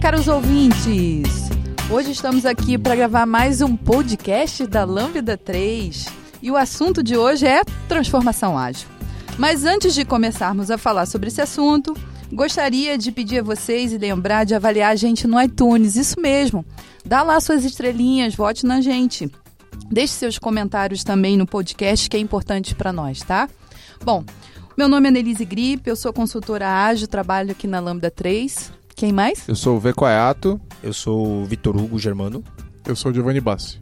Caros ouvintes! Hoje estamos aqui para gravar mais um podcast da Lambda 3 e o assunto de hoje é transformação ágil. Mas antes de começarmos a falar sobre esse assunto, gostaria de pedir a vocês e lembrar de avaliar a gente no iTunes, isso mesmo. Dá lá suas estrelinhas, vote na gente. Deixe seus comentários também no podcast, que é importante para nós, tá? Bom, meu nome é Nelise Gripe, eu sou consultora ágil, trabalho aqui na Lambda 3. Quem mais? Eu sou o Vecoato. Eu sou o Vitor Hugo Germano. Eu sou o Giovanni Bassi.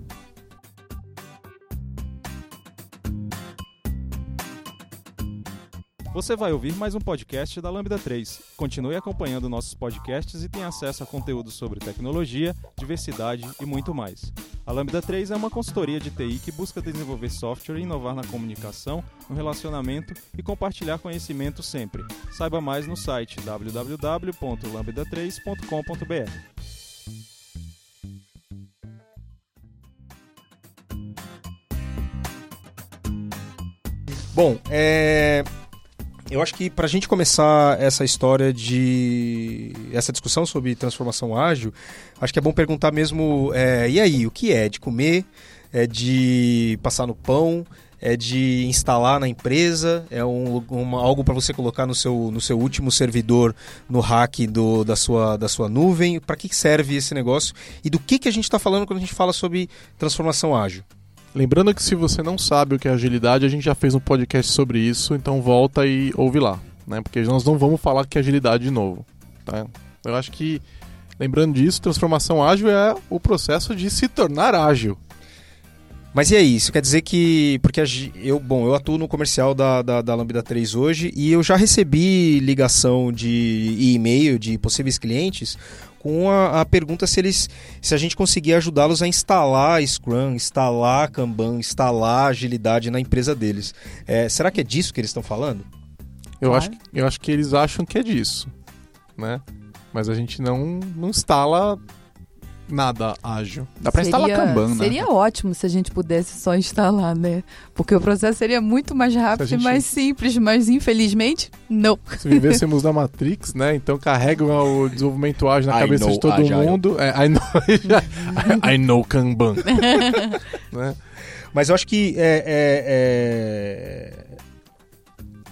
Você vai ouvir mais um podcast da Lambda 3. Continue acompanhando nossos podcasts e tenha acesso a conteúdos sobre tecnologia, diversidade e muito mais. A Lambda 3 é uma consultoria de TI que busca desenvolver software inovar na comunicação, no relacionamento e compartilhar conhecimento sempre. Saiba mais no site www.lambda3.com.br. Bom, é, eu acho que para a gente começar essa história de. essa discussão sobre transformação ágil, acho que é bom perguntar mesmo: é, e aí, o que é? De comer? É de passar no pão? É de instalar na empresa? É um, uma, algo para você colocar no seu, no seu último servidor no rack do, da, sua, da sua nuvem? Para que serve esse negócio? E do que, que a gente está falando quando a gente fala sobre transformação ágil? Lembrando que se você não sabe o que é agilidade, a gente já fez um podcast sobre isso, então volta e ouve lá, né? Porque nós não vamos falar que é agilidade de novo, tá? Eu acho que, lembrando disso, transformação ágil é o processo de se tornar ágil. Mas e aí, isso quer dizer que. Porque eu, bom, eu atuo no comercial da, da, da Lambda 3 hoje e eu já recebi ligação de e-mail de possíveis clientes com a, a, pergunta se eles se a gente conseguir ajudá-los a instalar Scrum, instalar Kanban, instalar agilidade na empresa deles. É, será que é disso que eles estão falando? Eu, acho, eu acho que eles acham que é disso, né? Mas a gente não, não instala nada ágil. Dá para instalar Kanban, né? Seria ótimo se a gente pudesse só instalar, né? Porque o processo seria muito mais rápido gente... e mais simples, mas infelizmente, não. Se vivêssemos na Matrix, né? Então carrega o desenvolvimento ágil na I cabeça de todo agile. mundo. É, I, know, I know Kanban. né? Mas eu acho que é, é, é...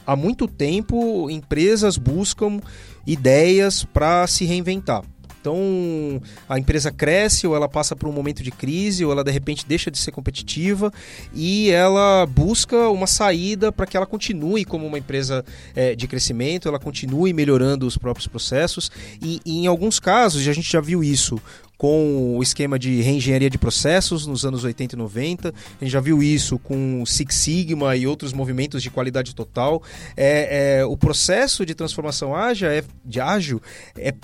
há muito tempo empresas buscam ideias para se reinventar. Então, a empresa cresce ou ela passa por um momento de crise ou ela de repente deixa de ser competitiva e ela busca uma saída para que ela continue como uma empresa é, de crescimento, ela continue melhorando os próprios processos e, e em alguns casos, a gente já viu isso com o esquema de reengenharia de processos nos anos 80 e 90. A gente já viu isso com Six Sigma e outros movimentos de qualidade total. É, é o processo de transformação ágil é, de ágil é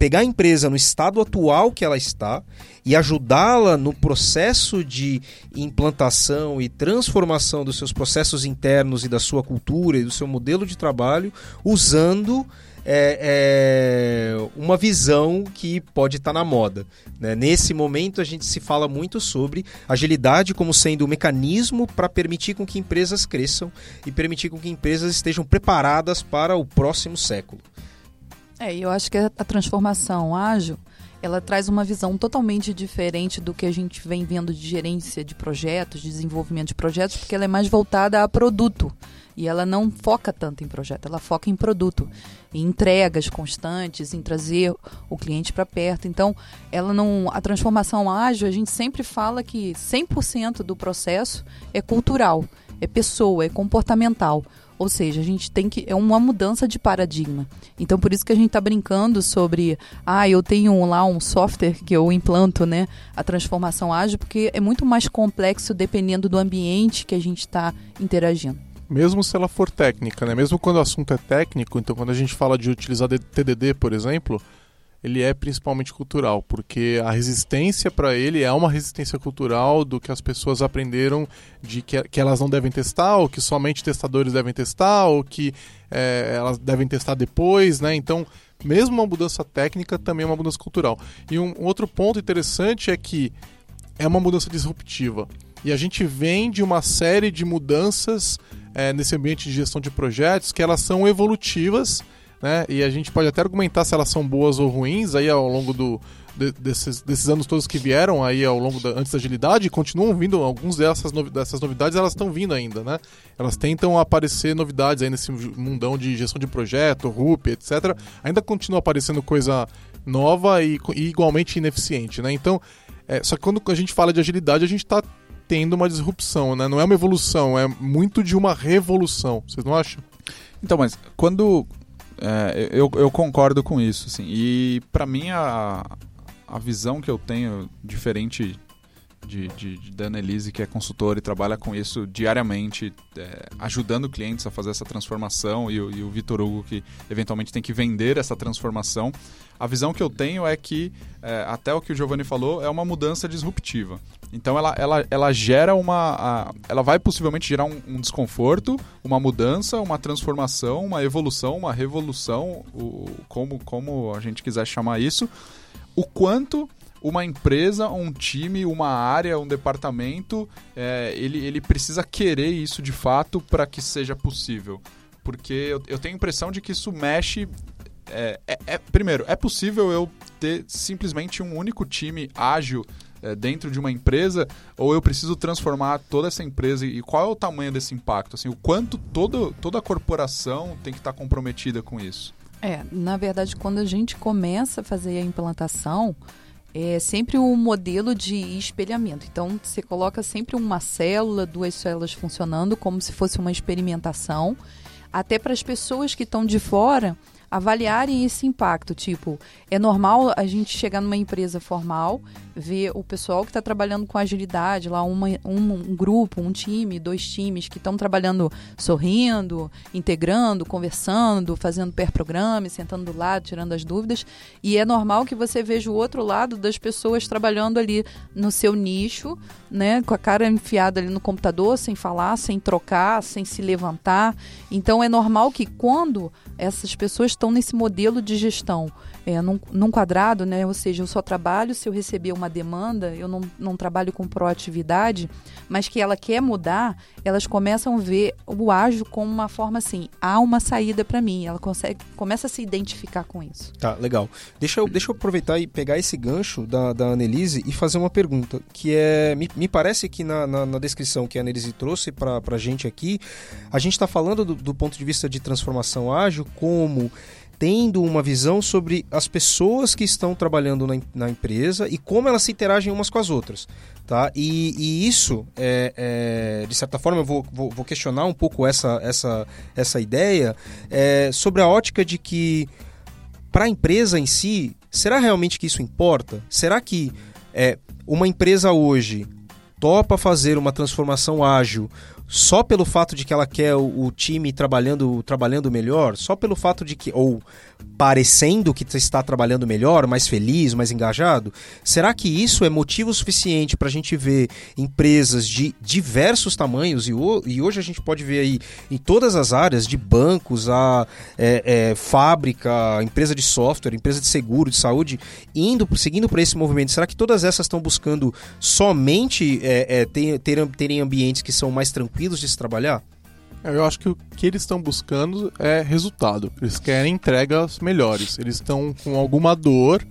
pegar a empresa no estado atual que ela está e ajudá-la no processo de implantação e transformação dos seus processos internos e da sua cultura e do seu modelo de trabalho, usando é, é, uma visão que pode estar na moda. Né? Nesse momento, a gente se fala muito sobre agilidade como sendo um mecanismo para permitir com que empresas cresçam e permitir com que empresas estejam preparadas para o próximo século. É, eu acho que a transformação ágil, ela traz uma visão totalmente diferente do que a gente vem vendo de gerência de projetos, de desenvolvimento de projetos, porque ela é mais voltada a produto. E ela não foca tanto em projeto, ela foca em produto, em entregas constantes, em trazer o cliente para perto. Então, ela não, a transformação ágil, a gente sempre fala que 100% do processo é cultural, é pessoa, é comportamental. Ou seja, a gente tem que. É uma mudança de paradigma. Então, por isso que a gente está brincando sobre. Ah, eu tenho lá um software que eu implanto, né? A transformação ágil, porque é muito mais complexo dependendo do ambiente que a gente está interagindo mesmo se ela for técnica, né? Mesmo quando o assunto é técnico, então quando a gente fala de utilizar TDD, por exemplo, ele é principalmente cultural, porque a resistência para ele é uma resistência cultural do que as pessoas aprenderam de que, que elas não devem testar, ou que somente testadores devem testar, ou que é, elas devem testar depois, né? Então, mesmo uma mudança técnica também é uma mudança cultural. E um, um outro ponto interessante é que é uma mudança disruptiva. E a gente vem de uma série de mudanças é, nesse ambiente de gestão de projetos que elas são evolutivas né? E a gente pode até argumentar se elas são boas ou ruins aí ao longo do, de, desses, desses anos todos que vieram aí ao longo da, antes da agilidade, continuam vindo, alguns dessas, novi, dessas novidades elas estão vindo ainda, né? Elas tentam aparecer novidades aí nesse mundão de gestão de projeto, RUP, etc. Ainda continua aparecendo coisa nova e, e igualmente ineficiente, né? Então, é, só que quando a gente fala de agilidade, a gente está tendo uma disrupção, né? Não é uma evolução, é muito de uma revolução. Vocês não acham? Então, mas quando é, eu, eu concordo com isso, assim. E para mim a, a visão que eu tenho diferente de, de, de que é consultora e trabalha com isso diariamente, é, ajudando clientes a fazer essa transformação, e, o, o Vitor Hugo, que eventualmente tem que vender essa transformação. A visão que eu tenho é que, é, até o que o Giovanni falou, é uma mudança disruptiva. Então ela, ela, ela gera uma. A, ela vai possivelmente gerar um, um, desconforto, uma mudança, uma transformação, uma evolução, uma revolução, o, como, como a gente quiser chamar isso. O quanto uma empresa, um time, uma área, um departamento, é, ele, ele precisa querer isso de fato para que seja possível. Porque eu, eu, tenho a impressão de que isso mexe. É, é, é, primeiro, é possível eu ter simplesmente um único time ágil é, dentro de uma empresa ou eu preciso transformar toda essa empresa e qual é o tamanho desse impacto? Assim, o quanto todo, toda a corporação tem que estar comprometida com isso? É, na verdade, quando a gente começa a fazer a implantação, é sempre um modelo de espelhamento. Então, você coloca sempre uma célula, duas células funcionando como se fosse uma experimentação, até para as pessoas que estão de fora avaliarem esse impacto. Tipo, é normal a gente chegar numa empresa formal, ver o pessoal que está trabalhando com agilidade, lá uma, um, um, grupo, um time, dois times que estão trabalhando sorrindo, integrando, conversando, fazendo pair programa, sentando do lado, tirando as dúvidas. E é normal que você veja o outro lado das pessoas trabalhando ali no seu nicho, né, com a cara enfiada ali no computador, sem falar, sem trocar, sem se levantar. Então é normal que quando essas pessoas estão nesse modelo de gestão é, num, num, quadrado, né? Ou seja, eu só trabalho se eu receber uma demanda, eu não, não trabalho com proatividade, mas que ela quer mudar, elas começam a ver o ágil como uma forma assim, há uma saída para mim, ela consegue, começa a se identificar com isso. Tá, legal. Deixa eu, deixa eu aproveitar e pegar esse gancho da, da Annelise e fazer uma pergunta, que é, me, me parece que na, na, na descrição que a Annelise trouxe para a gente aqui, a gente está falando do, do ponto de vista de transformação ágil como tendo uma visão sobre as pessoas que estão trabalhando na, na empresa e como elas se interagem umas com as outras. Tá? E, e isso, é, é, de certa forma, eu vou, vou, vou, questionar um pouco essa, essa, essa ideia é, sobre a ótica de que, para a empresa em si, será realmente que isso importa? Será que é, uma empresa hoje topa fazer uma transformação ágil só pelo fato de que ela quer o, o, time trabalhando, trabalhando melhor, só pelo fato de que, ou parecendo que está trabalhando melhor, mais feliz, mais engajado, será que isso é motivo suficiente para a gente ver empresas de diversos tamanhos, e, e, hoje a gente pode ver aí em todas as áreas, de bancos a é, é, fábrica, empresa de software, empresa de seguro, de saúde, indo, seguindo por esse movimento, será que todas essas estão buscando somente é, é ter, ter, terem ambientes que são mais tranquilos de se trabalhar? Eu acho que o que eles estão buscando é resultado. Eles querem entregas melhores. Eles estão com alguma dor,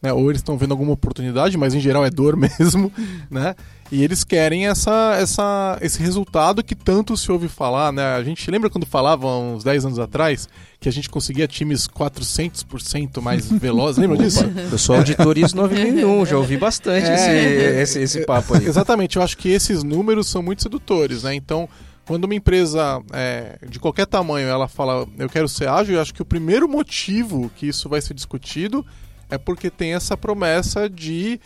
né? ou eles estão vendo alguma oportunidade, mas em geral é dor mesmo, né? E eles querem essa, essa, esse resultado que tanto se ouve falar, né? A gente lembra quando falava uns 10 anos atrás que a gente conseguia times 400% mais velozes, lembra disso? Eu sou auditor ISO 9001, já ouvi bastante é, esse, esse, esse papo aí. Exatamente, eu acho que esses números são muito sedutores, né? Então, quando uma empresa é, de qualquer tamanho ela fala eu quero ser ágil, eu acho que o primeiro motivo que isso vai ser discutido é porque tem essa promessa de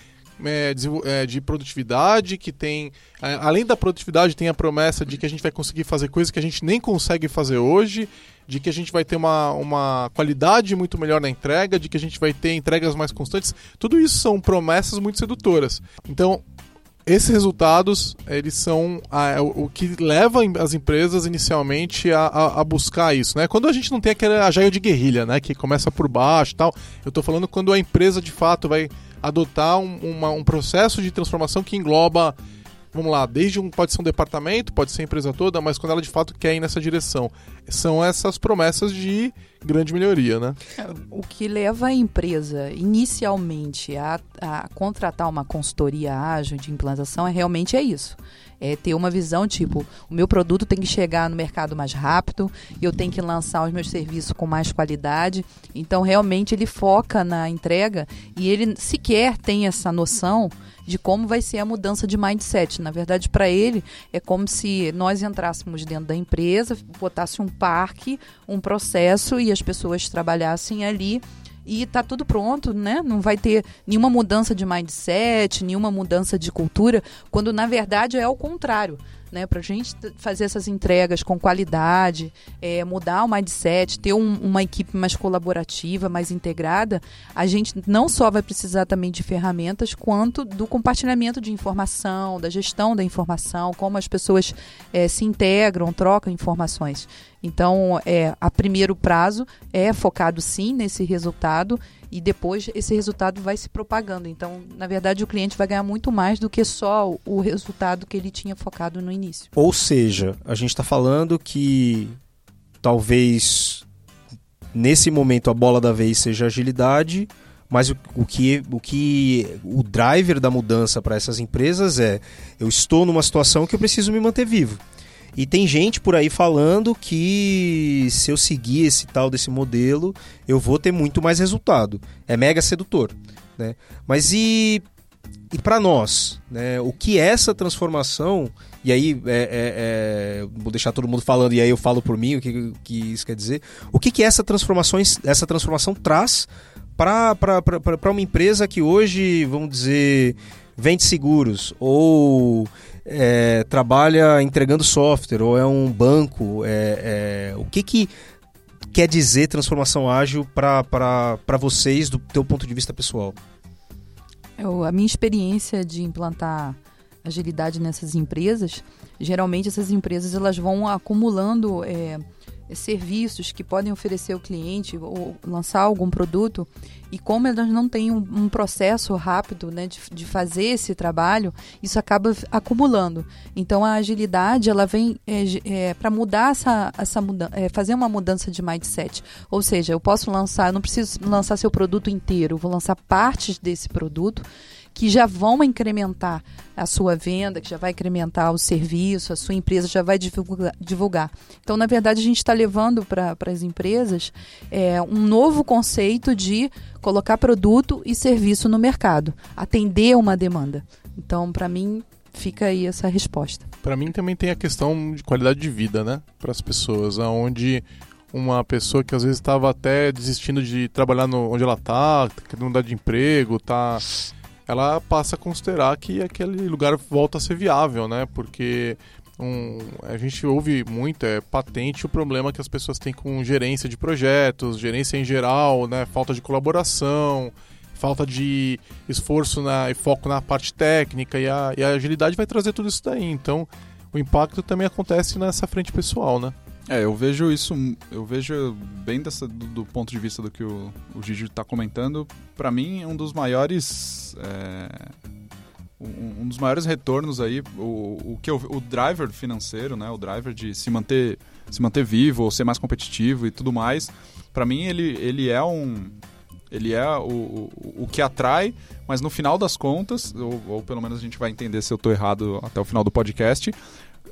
é, de, é, de, produtividade, que tem. É, além da produtividade, tem a promessa de que a gente vai conseguir fazer coisas que a gente nem consegue fazer hoje, de que a gente vai ter uma, uma qualidade muito melhor na entrega, de que a gente vai ter entregas mais constantes. Tudo isso são promessas muito sedutoras. Então, esses resultados eles são a, o, o, que leva as empresas inicialmente a, a, a, buscar isso, né? Quando a gente não tem aquele ajaio de guerrilha, né, que começa por baixo, tal. Eu estou falando quando a empresa de fato vai adotar um, uma, um processo de transformação que engloba, vamos lá, desde um pode ser um departamento, pode ser a empresa toda, mas quando ela de fato quer ir nessa direção. são essas promessas de grande melhoria, né? O que leva a empresa inicialmente a, a contratar uma consultoria ágil de implantação é realmente é isso. É ter uma visão tipo, o meu produto tem que chegar no mercado mais rápido, eu tenho que lançar os meus serviços com mais qualidade. Então, realmente, ele foca na entrega e ele sequer tem essa noção de como vai ser a mudança de mindset. Na verdade, para ele, é como se nós entrássemos dentro da empresa, botasse um parque, um processo e as pessoas trabalhassem ali e tá tudo pronto, né? Não vai ter nenhuma mudança de mindset, nenhuma mudança de cultura, quando na verdade é o contrário né, para a gente fazer essas entregas com qualidade, é, mudar o mindset, ter um, uma equipe mais colaborativa, mais integrada, a gente não só vai precisar também de ferramentas, quanto do compartilhamento de informação, da gestão da informação, como as pessoas é, se integram, trocam informações. Então, é, a primeiro prazo é focado sim nesse resultado e depois esse resultado vai se propagando. Então, na verdade, o cliente vai ganhar muito mais do que só o resultado que ele tinha focado no início. Ou seja, a gente está falando que talvez nesse momento a bola da vez seja agilidade, mas o, o, que, o que o driver da mudança para essas empresas é eu estou numa situação que eu preciso me manter vivo. E tem gente por aí falando que se eu seguir esse tal desse modelo, eu vou ter muito mais resultado. É mega sedutor. Né? Mas e, e para nós? Né? O que é essa transformação? E aí, é, é, é, vou deixar todo mundo falando, e aí eu falo por mim o que, que isso quer dizer. O que, que essa, transformação, essa transformação traz para uma empresa que hoje, vamos dizer, vende seguros ou é, trabalha entregando software ou é um banco? É, é, o que, que quer dizer transformação ágil para vocês do teu ponto de vista pessoal? Eu, a minha experiência de implantar agilidade nessas empresas, geralmente essas empresas elas vão acumulando é, serviços que podem oferecer ao cliente ou lançar algum produto e como elas não têm um, um processo rápido né, de, de, fazer esse trabalho, isso acaba acumulando. Então a agilidade ela vem é, é, para mudar essa, essa mudança, é, fazer uma mudança de mindset. Ou seja, eu posso lançar, eu não preciso lançar seu produto inteiro, vou lançar partes desse produto que já vão incrementar a sua venda, que já vai incrementar o serviço, a sua empresa já vai divulgar. Então, na verdade, a gente está levando para as empresas é, um novo conceito de colocar produto e serviço no mercado, atender uma demanda. Então, para mim, fica aí essa resposta. Para mim também tem a questão de qualidade de vida, né, para as pessoas, aonde uma pessoa que às vezes estava até desistindo de trabalhar no, onde ela está, querendo mudar de emprego, tá ela passa a considerar que aquele lugar volta a ser viável, né? Porque um, a gente ouve muito, é patente o problema que as pessoas têm com gerência de projetos, gerência em geral, né? Falta de colaboração, falta de esforço na, e foco na parte técnica e a, e a agilidade vai trazer tudo isso daí. Então, o impacto também acontece nessa frente pessoal, né? É, eu vejo isso, eu vejo bem dessa, do, do ponto de vista do que o, o Gigi está comentando. Para mim, um dos maiores, é, um, um, dos maiores retornos aí, o, o que eu, o driver financeiro, né, o driver de se manter, se manter vivo ou ser mais competitivo e tudo mais. Para mim, ele, ele é um, ele é o, o, o, que atrai, mas no final das contas, ou, ou, pelo menos a gente vai entender se eu estou errado até o final do podcast,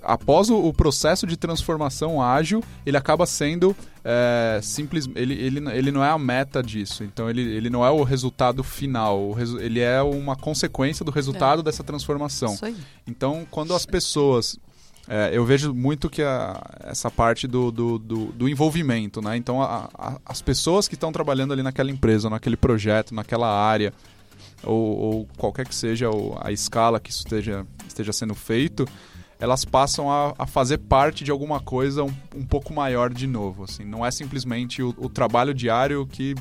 após o, o, processo de transformação ágil, ele acaba sendo é, simples. Ele, ele, ele não é a meta disso. Então, ele, ele não é o resultado final. O resu, ele é uma consequência do resultado é. dessa transformação. Isso aí. Então, quando as pessoas. É, eu vejo muito que a, essa parte do, do, do, do envolvimento, né? Então, a, a, as pessoas que estão trabalhando ali naquela empresa, naquele projeto, naquela área, ou, ou qualquer que seja a escala que isso esteja, esteja sendo feito, elas passam a, a fazer parte de alguma coisa um, um, pouco maior de novo. Assim. Não é simplesmente o, o trabalho diário que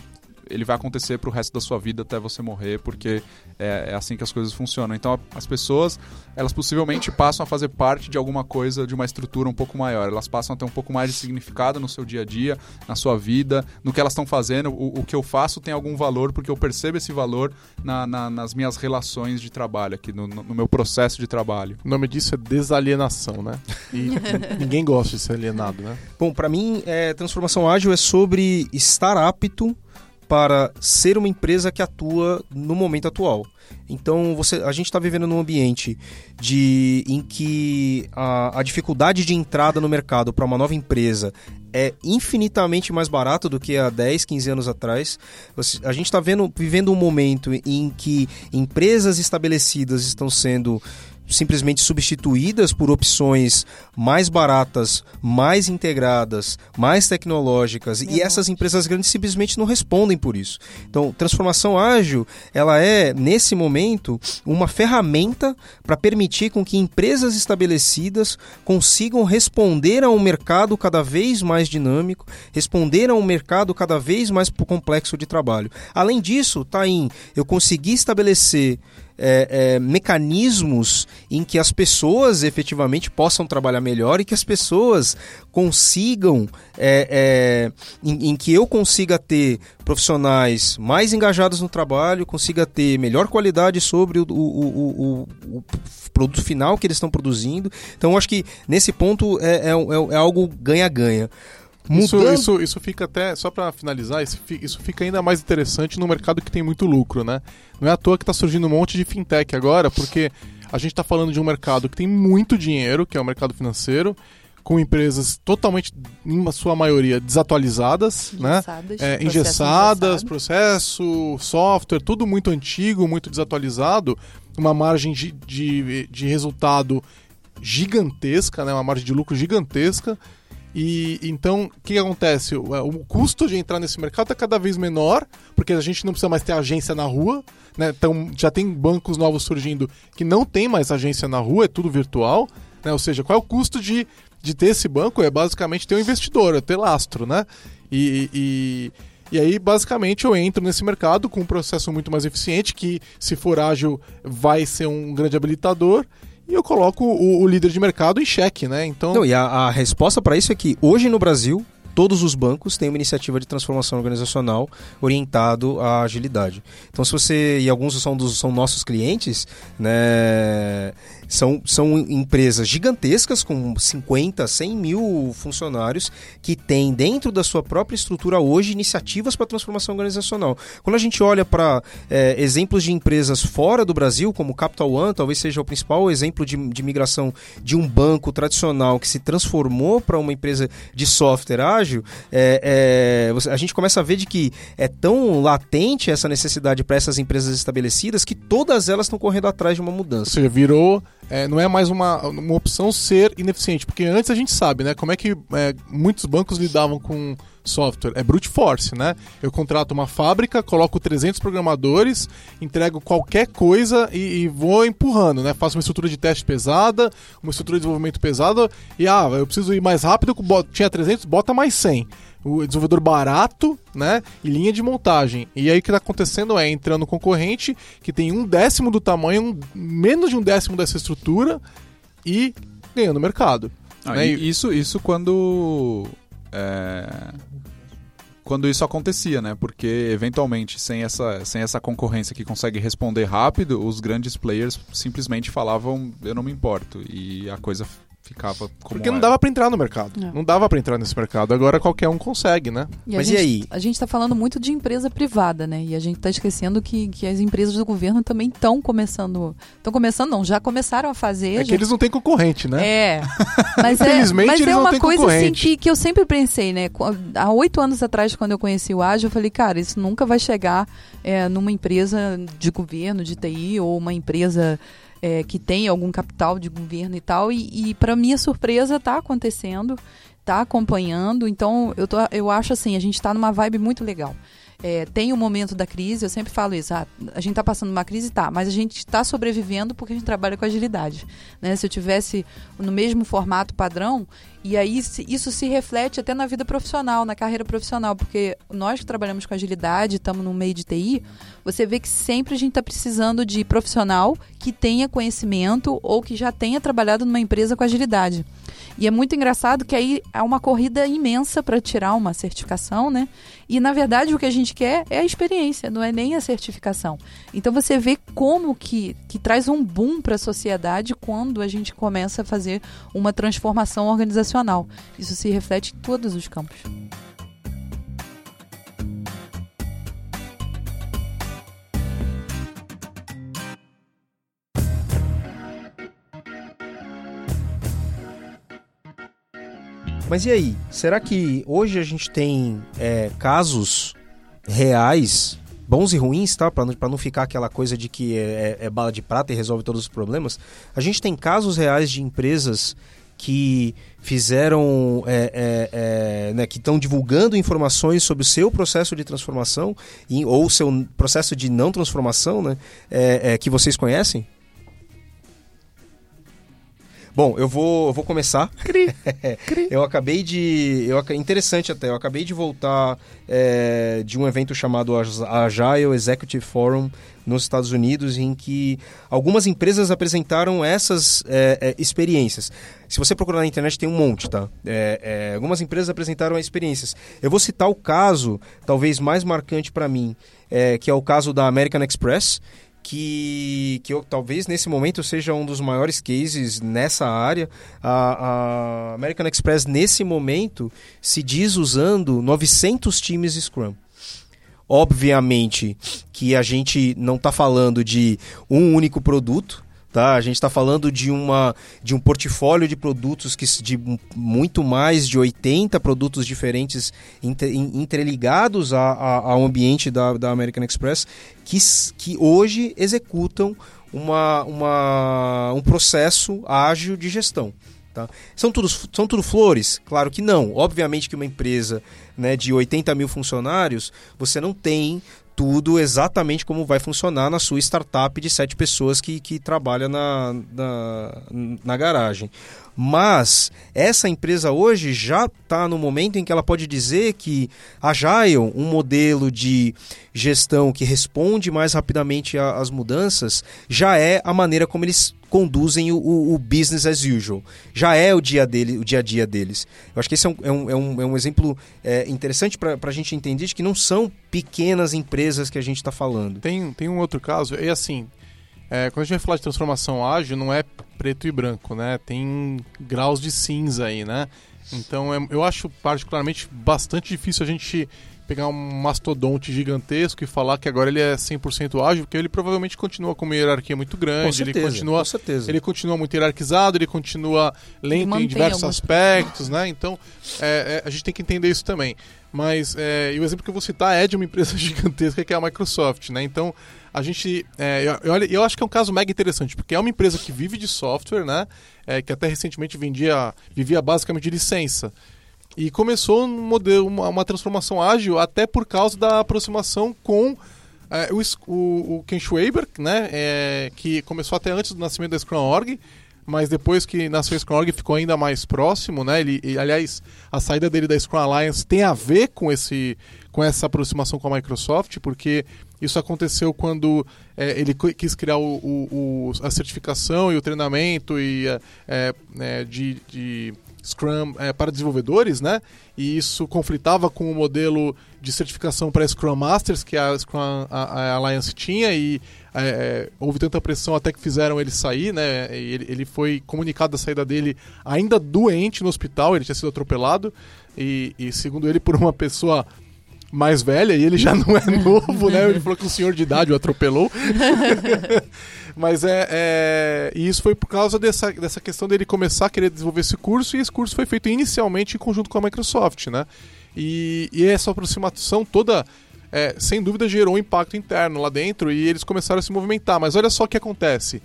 ele vai acontecer pro resto da sua vida até você morrer, porque é, é assim que as coisas funcionam. Então as pessoas, elas possivelmente passam a fazer parte de alguma coisa, de uma estrutura um pouco maior. Elas passam a ter um pouco mais de significado no seu dia a dia, na sua vida, no que elas estão fazendo. O, o, que eu faço tem algum valor, porque eu percebo esse valor na, na, nas minhas relações de trabalho aqui, no, no, meu processo de trabalho. O nome disso é desalienação, né? E ninguém gosta de ser alienado, né? Bom, para mim, é, transformação ágil é sobre estar apto para ser uma empresa que atua no momento atual. Então você, a gente está vivendo num ambiente de, em que a, a dificuldade de entrada no mercado para uma nova empresa é infinitamente mais barato do que há 10, 15 anos atrás. A gente está vivendo um momento em que empresas estabelecidas estão sendo simplesmente substituídas por opções mais baratas, mais integradas, mais tecnológicas, e essas empresas grandes simplesmente não respondem por isso. Então, transformação ágil, ela é nesse momento uma ferramenta para permitir com que empresas estabelecidas consigam responder a um mercado cada vez mais dinâmico, responder a um mercado cada vez mais complexo de trabalho. Além disso, tá em eu conseguir estabelecer é, é, mecanismos em que as pessoas efetivamente possam trabalhar melhor e que as pessoas consigam, é, é, em, em, que eu consiga ter profissionais mais engajados no trabalho, consiga ter melhor qualidade sobre o, o, o, o produto final que eles estão produzindo. Então, acho que nesse ponto é, é, é, é algo ganha-ganha. Isso, isso, isso fica até, só para finalizar, isso, isso fica ainda mais interessante no mercado que tem muito lucro, né? Não é à toa que está surgindo um monte de fintech agora, porque a gente está falando de um mercado que tem muito dinheiro, que é o mercado financeiro, com empresas totalmente, em sua maioria, desatualizadas, né? engessadas, né? É, engessadas, processo, software, tudo muito antigo, muito desatualizado, uma margem de, de, de resultado gigantesca, né? uma margem de lucro gigantesca e então, o que acontece? O, é, o, custo de entrar nesse mercado é cada vez menor, porque a gente não precisa mais ter agência na rua, né? Então, já tem bancos novos surgindo que não tem mais agência na rua, é tudo virtual, né? Ou seja, qual é o custo de, de ter esse banco? É basicamente ter um investidor, é ter lastro, né? E, e, e aí, basicamente, eu entro nesse mercado com um processo muito mais eficiente, que, se for ágil, vai ser um grande habilitador e eu coloco o, o líder de mercado em xeque, né? Então... Não, e a, a resposta para isso é que hoje no Brasil todos os bancos têm uma iniciativa de transformação organizacional orientado à agilidade. Então, se você e alguns são dos são nossos clientes, né, são, são empresas gigantescas com 50, 100 mil funcionários que têm dentro da sua própria estrutura hoje iniciativas para transformação organizacional. Quando a gente olha para é, exemplos de empresas fora do Brasil, como Capital One, talvez seja o principal exemplo de, de migração de um banco tradicional que se transformou para uma empresa de software ágil, é, é, a gente começa a ver de que é tão latente essa necessidade para essas empresas estabelecidas que todas elas estão correndo atrás de uma mudança. Virou é, não é mais uma, uma opção ser ineficiente, porque antes a gente sabe, né, como é que é, muitos bancos lidavam com software, é brute force, né? Eu contrato uma fábrica, coloco 300 programadores, entrego qualquer coisa e, e, vou empurrando, né? Faço uma estrutura de teste pesada, uma estrutura de desenvolvimento pesada e ah, eu preciso ir mais rápido, tinha 300, bota mais 100 o desenvolvedor barato, né? E linha de montagem. E aí o que está acontecendo é entrando concorrente que tem um décimo do tamanho, um, menos de um décimo dessa estrutura e ganhando mercado. Ah, né? e isso, isso quando. É, quando isso acontecia, né? Porque eventualmente, sem essa, sem essa concorrência que consegue responder rápido, os grandes players simplesmente falavam: eu não me importo. E a coisa ficava como Porque não dava para entrar no mercado. É. Não dava para entrar nesse mercado. Agora qualquer um consegue, né? E Mas gente, e aí? A gente está falando muito de empresa privada, né? E a gente está esquecendo que, que as empresas do governo também estão começando. Estão começando, não, já começaram a fazer. É já... que eles não têm concorrente, né? É. Mas é, mas é uma coisa assim que, que eu sempre pensei, né? Há oito anos atrás, quando eu conheci o Ágil, eu falei, cara, isso nunca vai chegar é, numa empresa de governo, de TI, ou uma empresa é, que tem algum capital de governo e tal. E, e para minha surpresa, está acontecendo, está acompanhando. Então, eu, tô, eu acho assim, a gente está numa vibe muito legal. é, tem o momento da crise, eu sempre falo isso, ah, a gente está passando uma crise, tá, mas a gente está sobrevivendo porque a gente trabalha com agilidade. Né? Se eu tivesse no mesmo formato padrão, e aí isso se reflete até na vida profissional, na carreira profissional, porque nós que trabalhamos com agilidade, estamos no meio de TI, você vê que sempre a gente está precisando de profissional que tenha conhecimento ou que já tenha trabalhado numa empresa com agilidade. E é muito engraçado que aí há uma corrida imensa para tirar uma certificação, né? E na verdade o que a gente quer é a experiência, não é nem a certificação. Então você vê como que, que traz um boom para a sociedade quando a gente começa a fazer uma transformação organizacional. Isso se reflete em todos os campos. Mas e aí? Será que hoje a gente tem é, casos reais, bons e ruins, tá? Para não, não ficar aquela coisa de que é, é, é bala de prata e resolve todos os problemas. A gente tem casos reais de empresas que fizeram, é, é, é, né, que estão divulgando informações sobre o seu processo de transformação ou o seu processo de não transformação, né, é, é, que vocês conhecem? Bom, eu vou, eu vou começar. Cri, cri. eu acabei de. Eu, interessante até, eu acabei de voltar é, de um evento chamado Agile Executive Forum nos Estados Unidos, em que algumas empresas apresentaram essas é, é, experiências. Se você procurar na internet, tem um monte, tá? É, é algumas empresas apresentaram experiências. Eu vou citar o caso, talvez mais marcante para mim, é, que é o caso da American Express que, que eu, talvez nesse momento seja um dos maiores cases nessa área. A, a American Express, nesse momento, se diz usando 900 times Scrum. Obviamente que a gente não está falando de um único produto, Tá? A gente está falando de, uma, de um portfólio de produtos que de muito mais de 80 produtos diferentes inter, interligados a, a, ao ambiente da, da American Express que, que hoje executam uma, uma, um processo ágil de gestão. Tá? São, tudo, são tudo flores? Claro que não. Obviamente que uma empresa né, de 80 mil funcionários, você não tem tudo exatamente como vai funcionar na sua startup de sete pessoas que, que trabalha na, na, na garagem. Mas essa empresa hoje já está no momento em que ela pode dizer que a Agile, um modelo de gestão que responde mais rapidamente às mudanças, já é a maneira como eles conduzem o, o, business as usual. Já é o dia, dele, o dia a dia deles. Eu acho que esse é um, é um, é um, é exemplo é, interessante para a gente entender de que não são pequenas empresas que a gente está falando. Tem, tem um outro caso, é assim, é, quando a gente vai falar de transformação ágil, não é preto e branco, né? Tem graus de cinza aí, né? Então é, eu acho particularmente bastante difícil a gente pegar um mastodonte gigantesco e falar que agora ele é 100% ágil, porque ele provavelmente continua com uma hierarquia muito grande, certeza, ele continua, com certeza. ele continua muito hierarquizado, ele continua lento ele em diversos aspectos, né? Então é, é, a gente tem que entender isso também. Mas é, e o exemplo que eu vou citar é de uma empresa gigantesca que é a Microsoft, né? Então a gente. É, eu, eu, eu, acho que é um caso mega interessante, porque é uma empresa que vive de software, né? É, que até recentemente vendia, vivia basicamente de licença. E começou um modelo, uma, uma transformação ágil até por causa da aproximação com é, o, o, Ken Schwaber, né? É, que começou até antes do nascimento da Scrum Org mas depois que nasceu a Scrum Org ficou ainda mais próximo, né? Ele, aliás, a saída dele da Scrum Alliance tem a ver com esse com essa aproximação com a Microsoft, porque isso aconteceu quando é, ele quis criar o, o, o, a certificação e o treinamento e, é de, de Scrum é, para desenvolvedores, né? E isso conflitava com o modelo de certificação para Scrum Masters que a Scrum a, a Alliance tinha e é, é, houve tanta pressão até que fizeram ele sair, né? Ele, ele, foi comunicado da saída dele ainda doente no hospital, ele tinha sido atropelado e, e segundo ele por uma pessoa mais velha e ele já não é novo, né? Ele falou que o senhor de idade o atropelou. Mas é, é, E isso foi por causa dessa, dessa questão dele começar a querer desenvolver esse curso, e esse curso foi feito inicialmente em conjunto com a Microsoft, né? E, e essa aproximação toda. É, sem dúvida gerou um impacto interno lá dentro e eles começaram a se movimentar. Mas olha só o que acontece.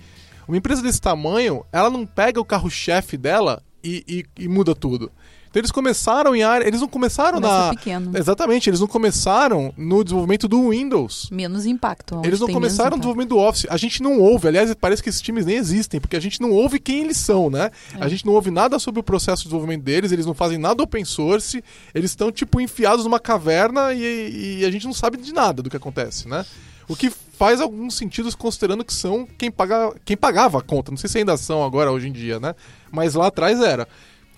Uma empresa desse tamanho, ela não pega o carro-chefe dela e, e, e muda tudo. Então eles começaram em área. Eles não começaram Começa na. pequeno. Exatamente, eles não começaram no desenvolvimento do Windows. Menos impacto. Eles não começaram no desenvolvimento do Office. A gente não ouve, aliás, parece que esses times nem existem, porque a gente não ouve quem eles são, né? É. A gente não ouve nada sobre o processo de desenvolvimento deles, eles não fazem nada open source, eles estão, tipo, enfiados numa caverna e, e a gente não sabe de nada do que acontece, né? O que faz algum sentido considerando que são quem, paga, quem pagava a conta. Não sei se ainda são agora, hoje em dia, né? Mas lá atrás era.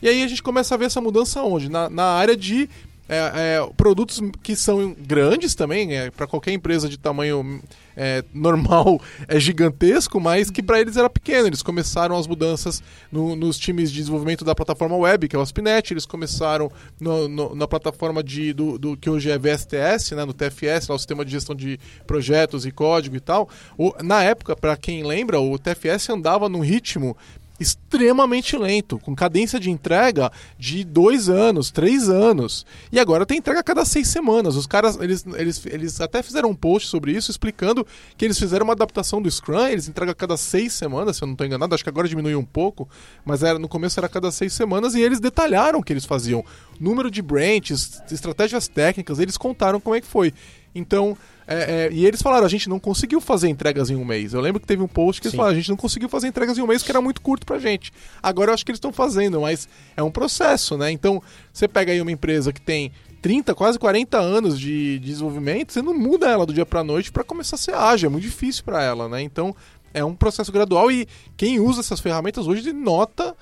E aí a gente começa a ver essa mudança onde? Na, na área de é, é, produtos que são grandes também, é, para qualquer empresa de tamanho é, normal é gigantesco, mas que para eles era pequeno. Eles começaram as mudanças no- nos times de desenvolvimento da plataforma web, que é o Aspinet, eles começaram no- no- na plataforma de, do, do que hoje é VSTS, né, no TFS, lá o sistema de gestão de projetos e código e tal. O- na época, para quem lembra, o TFS andava num ritmo extremamente lento, com cadência de entrega de dois anos, três anos. E agora tem entrega a cada seis semanas. Os caras, eles, eles, eles até fizeram um post sobre isso, explicando que eles fizeram uma adaptação do Scrum, eles entregam a cada seis semanas, se eu não estou enganado, acho que agora diminuiu um pouco, mas era, no começo era a cada seis semanas, e eles detalharam o que eles faziam. Número de branches, estratégias técnicas, eles contaram como é que foi. Então, é, é, e eles falaram, a gente não conseguiu fazer entregas em um mês. Eu lembro que teve um post que eles Sim. falaram, a gente não conseguiu fazer entregas em um mês porque era muito curto pra gente. Agora eu acho que eles estão fazendo, mas é um processo, né? Então, você pega aí uma empresa que tem 30, quase 40 anos de, de desenvolvimento, você não muda ela do dia pra noite pra começar a ser ágil, é muito difícil pra ela, né? Então, é um processo gradual e quem usa essas ferramentas hoje nota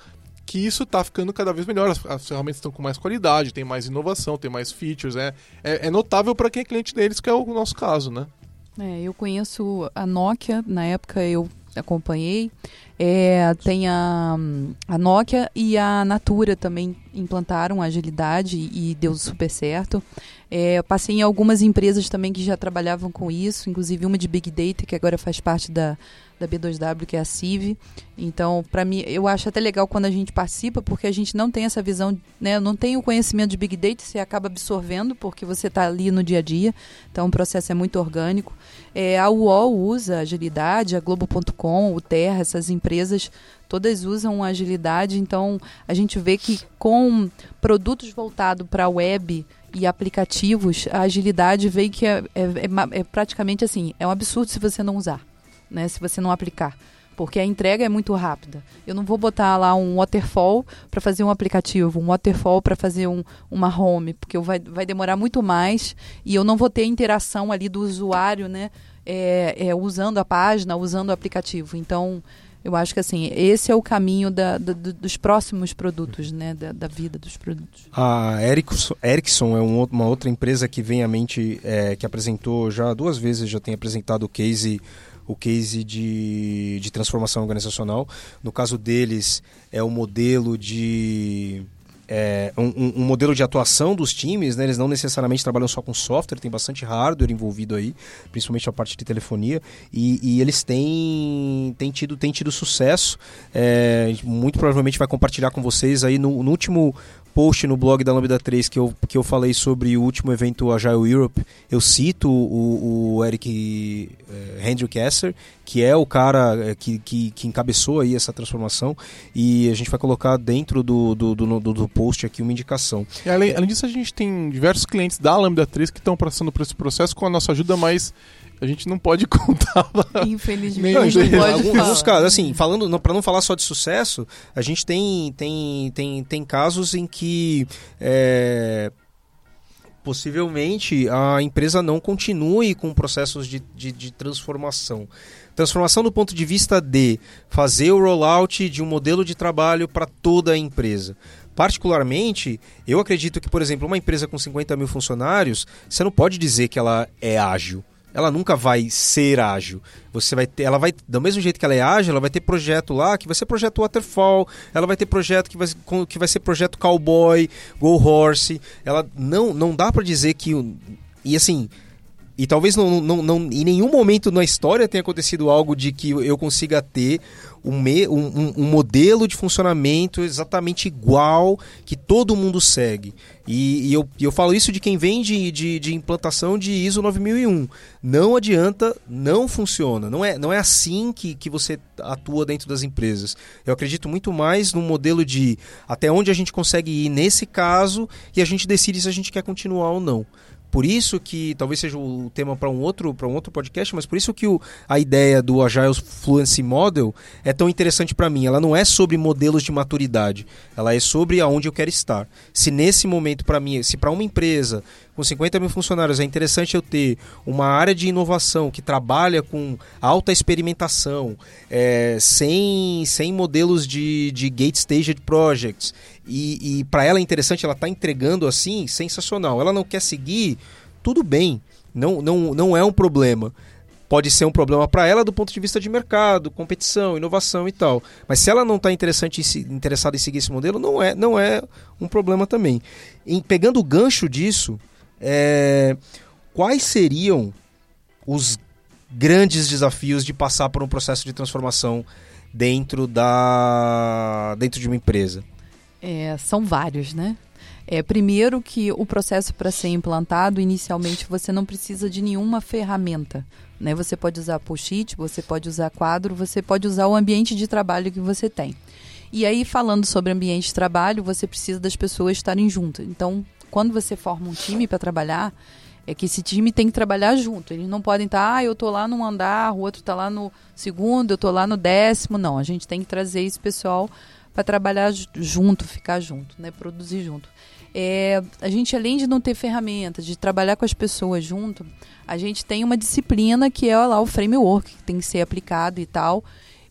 que isso está ficando cada vez melhor. As, as ferramentas estão com mais qualidade, tem mais inovação, tem mais features. É, é, é notável para quem é cliente deles, que é o nosso caso, né? É, eu conheço a Nokia, na época eu acompanhei. É, tem a, a Nokia e a Natura também implantaram agilidade e deu super certo. É, passei em algumas empresas também que já trabalhavam com isso, inclusive uma de Big Data, que agora faz parte da, da B2W, que é a CIV. Então, para mim, eu acho até legal quando a gente participa, porque a gente não tem essa visão, né, não tem o conhecimento de Big Data, você acaba absorvendo, porque você está ali no dia a dia. Então, o processo é muito orgânico. É, a UOL usa agilidade, a Globo.com, o Terra, essas empresas todas usam agilidade, então a gente vê que com produtos voltados para a web e aplicativos, a agilidade veio que é, é- é é praticamente assim, é um absurdo se você não usar, né? Se você não aplicar. Porque a entrega é muito rápida. Eu não vou botar lá um waterfall para fazer um aplicativo, um waterfall para fazer um, uma home, porque vai, vai demorar muito mais e eu não vou ter interação ali do usuário, né? É, é, usando a página, usando o aplicativo. Então, eu acho que assim, esse é o caminho da, da- do- dos próximos produtos, né? Da, da vida dos produtos. A Ericsson, Ericsson é um uma outra empresa que vem à mente, é, que apresentou já duas vezes, já tem apresentado o case, o case de, de transformação organizacional. No caso deles, é o modelo de. é, um, um- modelo de atuação dos times, né? eles não necessariamente trabalham só com software, tem bastante hardware envolvido aí, principalmente a parte de telefonia, e, e eles têm, têm, tido, têm tido sucesso. É, muito provavelmente vai compartilhar com vocês aí no, no último post no blog da Lambda 3 que eu, que eu falei sobre o último evento Agile Europe, eu cito o, o Eric eh, Hendrik Esser, que é o cara eh, que, que, que encabeçou aí essa transformação, e a gente vai colocar dentro do, do, do, do- do post aqui uma indicação. E além, além disso, a gente tem diversos clientes da Lambda 3 que estão passando por esse processo com a nossa ajuda, mas a gente não pode contar. Infelizmente, Não, não, gente, pode alguns, casos, assim, falando, não, para não falar só de sucesso, a gente tem, tem, tem, tem casos em que é, possivelmente a empresa não continue com processos de, de, de transformação. Transformação do ponto de vista de fazer o rollout de um modelo de trabalho para toda a empresa. Particularmente, eu acredito que, por exemplo, uma empresa com 50 mil funcionários, você não pode dizer que ela é ágil. Ela nunca vai ser ágil. Você vai ter, ela vai, do mesmo jeito que ela é ágil, ela vai ter projeto lá que vai ser projeto waterfall, ela vai ter projeto que vai, que vai ser projeto cowboy, go horse. Ela não, não dá para dizer que e assim, e talvez não, não, não, em nenhum momento na história tenha acontecido algo de que eu consiga ter um, me, um, um, modelo de funcionamento exatamente igual que todo mundo segue. E, e eu, eu falo isso de quem vem de, de, de, implantação de ISO 9001. Não adianta, não funciona. Não é, não é assim que, que você atua dentro das empresas. Eu acredito muito mais no modelo de até onde a gente consegue ir nesse caso e a gente decide se a gente quer continuar ou não. Por isso que talvez seja o tema para um outro para um outro podcast, mas por isso que o, a ideia do Agile Fluency Model é tão interessante para mim. Ela não é sobre modelos de maturidade, ela é sobre aonde eu quero estar. Se nesse momento para mim, se para uma empresa com 50 mil funcionários é interessante eu ter uma área de inovação que trabalha com alta experimentação, é, sem, sem modelos de, de gate staged projects e, e para ela é interessante, ela está entregando assim, sensacional. Ela não quer seguir, tudo bem, não, não, não é um problema. Pode ser um problema para ela do ponto de vista de mercado, competição, inovação e tal. Mas se ela não está interessada em seguir esse modelo, não é, não é um problema também. Em, pegando o gancho disso, é, quais seriam os grandes desafios de passar por um processo de transformação dentro da dentro de uma empresa? É, são vários, né? É, primeiro que o processo para ser implantado, inicialmente você não precisa de nenhuma ferramenta. Né? Você pode usar post-it, você pode usar quadro, você pode usar o ambiente de trabalho que você tem. E aí, falando sobre ambiente de trabalho, você precisa das pessoas estarem juntas. Então, quando você forma um time para trabalhar, é que esse time tem que trabalhar junto. Eles não podem estar, tá, ah, eu estou lá num andar, o outro está lá no segundo, eu estou lá no décimo. Não, a gente tem que trazer esse pessoal para trabalhar junto, ficar junto, né? Produzir junto. É, a gente, além de não ter ferramentas, de trabalhar com as pessoas junto, a gente tem uma disciplina que é lá o framework, que tem que ser aplicado e tal,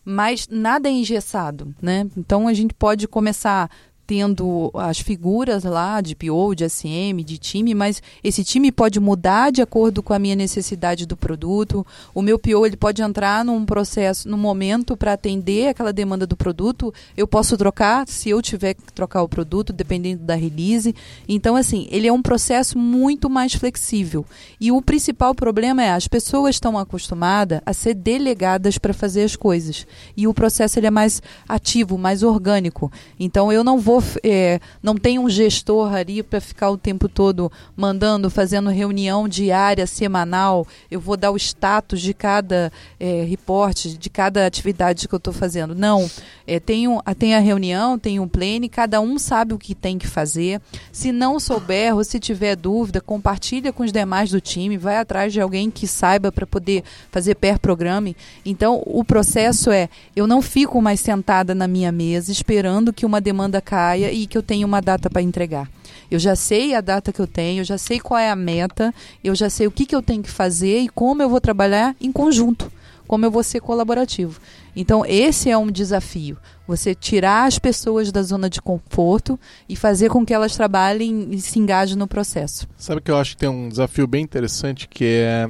mas nada é engessado, né? Então a gente pode começar tendo as figuras lá de PO, de SM, de time, mas esse time pode mudar de acordo com a minha necessidade do produto. O meu PO ele pode entrar num processo, num momento para atender aquela demanda do produto. Eu posso trocar se eu tiver que trocar o produto, dependendo da release. Então, assim, ele é um processo muito mais flexível. E o principal problema é as pessoas estão acostumadas a ser delegadas para fazer as coisas. E o processo ele é mais ativo, mais orgânico. Então, eu não vou vou, é, não tem um gestor ali para ficar o tempo todo mandando, fazendo reunião diária, semanal. Eu vou dar o status de cada é, reporte, de cada atividade que eu estou fazendo. Não. É, tem, tem a reunião, tem um plane, cada um sabe o que tem que fazer. Se não souber ou se tiver dúvida, compartilha com os demais do time, vai atrás de alguém que saiba para poder fazer pair programming. Então, o processo é, eu não fico mais sentada na minha mesa esperando que uma demanda caia e que eu tenha uma data para entregar. Eu já sei a data que eu tenho, eu já sei qual é a meta, eu já sei o que, que eu tenho que fazer e como eu vou trabalhar em conjunto, como eu vou ser colaborativo. Então, esse é um desafio. Você tirar as pessoas da zona de conforto e fazer com que elas trabalhem e se engajem no processo. Sabe que eu acho que tem um desafio bem interessante que é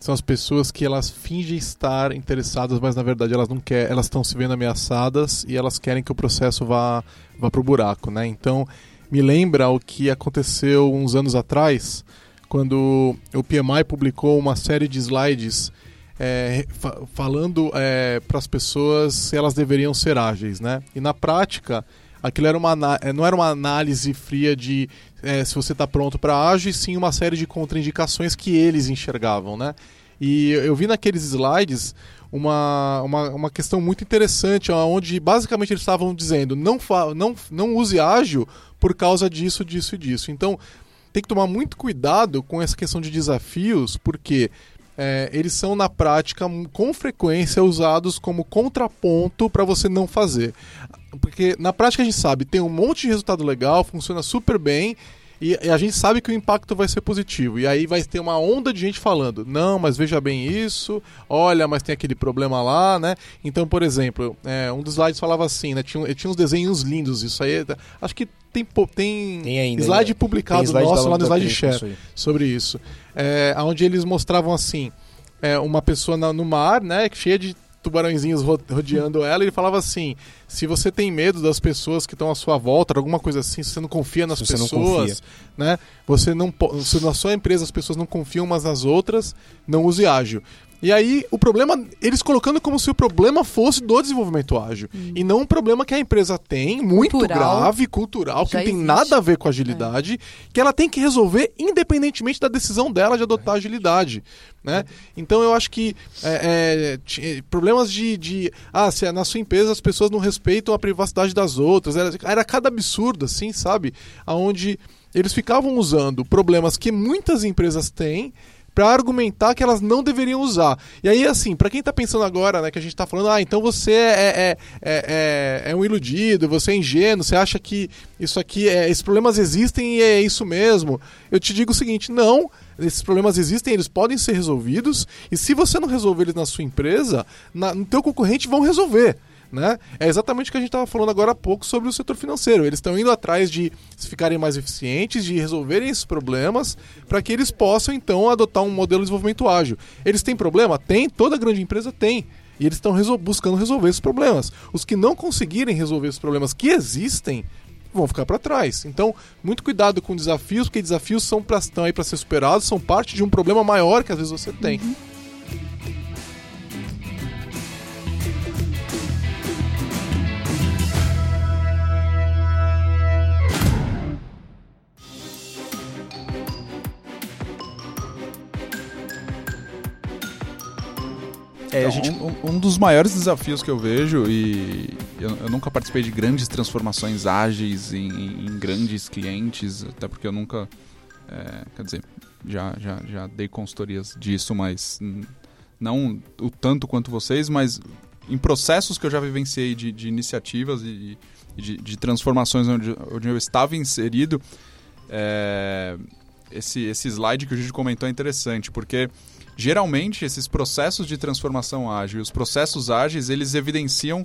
são as pessoas que elas fingem estar interessadas, mas na verdade elas não querem, elas estão se vendo ameaçadas e elas querem que o processo vá vá pro buraco, né? Então, me lembra o que aconteceu uns anos atrás, quando o PMI publicou uma série de slides é, fa falando é, para as pessoas se elas deveriam ser ágeis, né? E na prática, aquilo era uma, não era uma análise fria de é, se você está pronto para ágil, e sim uma série de contraindicações que eles enxergavam, né? E eu vi naqueles slides uma, uma, uma questão muito interessante, onde basicamente eles estavam dizendo não, não, não use ágil por causa disso, disso e disso. Então tem que tomar muito cuidado com essa questão de desafios, porque é, eles são na prática com frequência usados como contraponto para você não fazer. Porque na prática a gente sabe, tem um monte de resultado legal, funciona super bem e, a gente sabe que o impacto vai ser positivo. E aí vai ter uma onda de gente falando: não, mas veja bem isso, olha, mas tem aquele problema lá, né? Então, por exemplo, é, um dos slides falava assim, né? Tinha, tinha uns desenhos lindos, isso aí. Acho que tem, tem, tem ainda, slide né? publicado slide nosso lá no Slide Share sobre isso. É, onde eles mostravam assim: é, uma pessoa na, no mar, né? Cheia de tubarãozinhos ro- rodeando ela, ele falava assim: se você tem medo das pessoas que estão à sua volta, alguma coisa assim, se você não confia nas você pessoas, né? Você não se na sua empresa as pessoas não confiam umas nas outras, não use ágil. E aí, o problema, eles colocando como se o problema fosse do desenvolvimento ágil. E não um problema que a empresa tem, muito Cultural. grave, cultural, que Já não tem existe. nada a ver com agilidade, que ela tem que resolver independentemente da decisão dela de adotar agilidade. Né? Então eu acho que é, é, problemas de, de. Ah, se é na sua empresa as pessoas não respeitam a privacidade das outras. Era, era cada absurdo, assim, sabe? Onde eles ficavam usando problemas que muitas empresas têm para argumentar que elas não deveriam usar. E aí, assim, para quem tá pensando agora, né, que a gente tá falando, ah, então você é, é, é, é, é um iludido, você é ingênuo, você acha que isso aqui, é, esses problemas existem e é isso mesmo. Eu te digo o seguinte, não, esses problemas existem, eles podem ser resolvidos, e se você não resolver eles na sua empresa, na, no teu concorrente vão resolver. Né? É exatamente o que a gente estava falando agora há pouco sobre o setor financeiro. Eles estão indo atrás de ficarem mais eficientes, de resolverem esses problemas, para que eles possam então adotar um modelo de desenvolvimento ágil. Eles têm problema? Tem, toda grande empresa tem. E eles estão resol buscando resolver esses problemas. Os que não conseguirem resolver esses problemas que existem, vão ficar para trás. Então, muito cuidado com desafios, porque desafios são pra, estão aí para ser superados, são parte de um problema maior que às vezes você tem. É, Então, gente um, um dos maiores desafios que eu vejo, e eu, eu nunca participei de grandes transformações ágeis em, em grandes clientes, até porque eu nunca. é, quer dizer, já, já, já dei consultorias disso, mas não o tanto quanto vocês, mas em processos que eu já vivenciei de, de iniciativas e, e de, de transformações onde, onde eu estava inserido, é, esse, esse slide que o Gigi comentou é interessante, porque geralmente esses processos de transformação ágil, os processos ágeis, eles evidenciam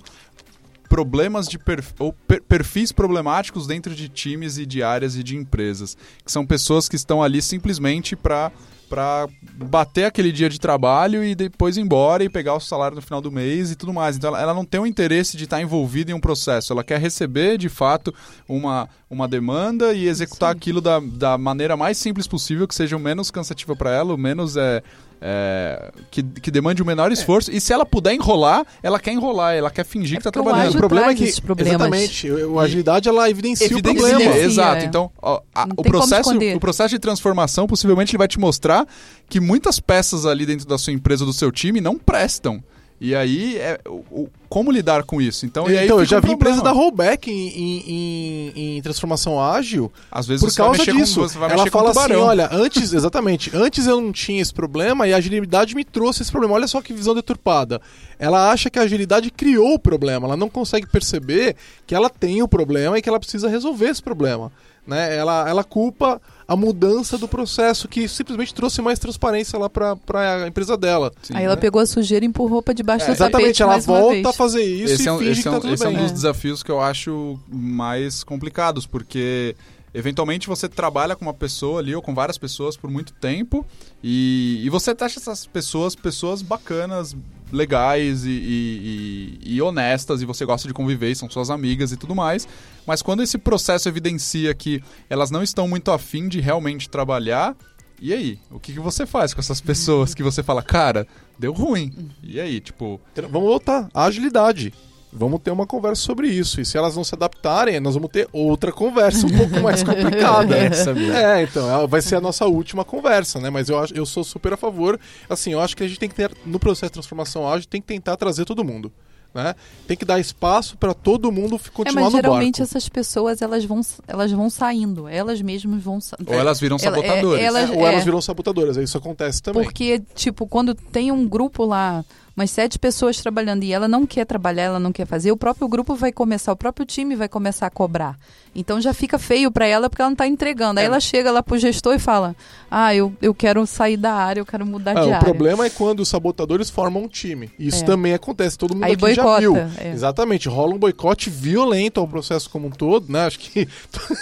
problemas de perf ou per perfis problemáticos dentro de times e de áreas e de empresas, que são pessoas que estão ali simplesmente para para bater aquele dia de trabalho e depois ir embora e pegar o salário no final do mês e tudo mais. Então ela, ela não tem o interesse de estar envolvida em um processo, ela quer receber de fato uma, uma demanda e executar Sim. aquilo da, da maneira mais simples possível, que seja o menos cansativa para ela, o menos é, é, que, que demande o menor esforço. E se ela puder enrolar, ela quer enrolar, ela quer fingir É que está o trabalhando. ágil o problema é que exatamente, o- a agilidade ela evidencia, Evidencia, o problema. Evidencia, Exato. é. Então, ó, a- o, processo, o processo de transformação possivelmente ele vai te mostrar que muitas peças ali dentro da sua empresa, do seu time, não prestam. E aí, é, o, o- como lidar com isso? Então, então, eu já um vi empresa dar rollback em, em, em- em transformação ágil Às vezes por causa disso. Com, Ela fala assim, olha, antes, exatamente, antes eu não tinha esse problema e a agilidade me trouxe esse problema. Olha só que visão deturpada. Ela acha que a agilidade criou o problema, ela não consegue perceber que ela tem o problema e que ela precisa resolver esse problema. Né? Ela, ela culpa a mudança do processo que simplesmente trouxe mais transparência lá para a empresa dela. Sim. Aí ela pegou a sujeira e empurrou pra debaixo É, do tapete exatamente, ela mais uma volta vez. a fazer isso esse e é um, finge esse que é tá um, tudo esse é um dos desafios que eu acho mais complicados, porque eventualmente você trabalha com uma pessoa ali ou com várias pessoas por muito tempo e, e você acha essas pessoas pessoas bacanas, legais e, e- e- honestas e você gosta de conviver, são suas amigas e tudo mais, mas quando esse processo evidencia que elas não estão muito afim de realmente trabalhar, e aí? O que, que você faz com essas pessoas que você fala, cara, deu ruim? E aí, tipo, Vamos voltar. A agilidade. Vamos ter uma conversa sobre isso. E se elas não se adaptarem, nós vamos ter outra conversa um pouco mais complicada. Essa mesmo. É, então, ela vai ser a nossa última conversa, né? Mas eu, acho, eu sou super a favor. Assim, eu acho que a gente tem que ter, no processo de transformação ágil, tem que tentar trazer todo mundo. Né? Tem que dar espaço para todo mundo É, continuar mas no geralmente barco. essas pessoas elas vão, elas vão saindo, elas mesmas vão sa- ou elas viram Ela- é- sabotadores. elas- É, ou elas é. viram sabotadoras, isso acontece também. Porque, tipo, quando tem um grupo lá, umas sete pessoas trabalhando e ela não quer trabalhar, ela não quer fazer, o próprio grupo vai começar, o próprio time vai começar a cobrar. Então já fica feio pra ela porque ela não tá entregando. Aí É. ela chega lá pro gestor e fala: Ah, eu, eu quero sair da área, eu quero mudar Ah, de o área. problema é quando os sabotadores formam um time. Isso É. também acontece, todo mundo Aí aqui já boicota, viu. é. Exatamente, rola um boicote violento ao processo como um todo, né? Acho que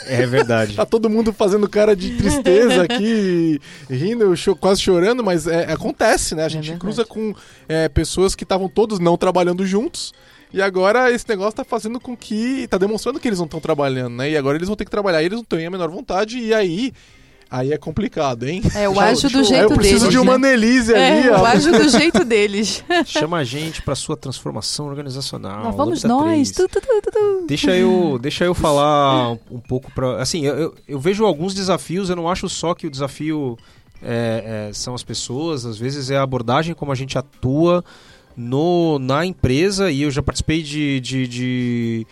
É verdade. tá todo mundo fazendo cara de tristeza aqui, rindo, quase chorando, mas é, acontece, né? A gente verdade. cruza com é, pessoas que estavam todos não trabalhando juntos. E agora esse negócio tá fazendo com que. tá demonstrando que eles não estão trabalhando, né? E agora eles vão ter que trabalhar, eles não têm a menor vontade, e aí. Aí é complicado, hein? É, eu acho do jeito eu preciso deles. de uma né? É, ali, eu ó. acho do jeito deles. Chama a gente para sua transformação organizacional. Lá vamos nós. 3. Tu, tu, tu. Deixa eu, deixa eu falar um, um pouco para, assim, eu, eu, eu vejo alguns desafios. Eu não acho só que o desafio é, é, são as pessoas. Às vezes é a abordagem como a gente atua no, na empresa. E eu já participei de, de, de,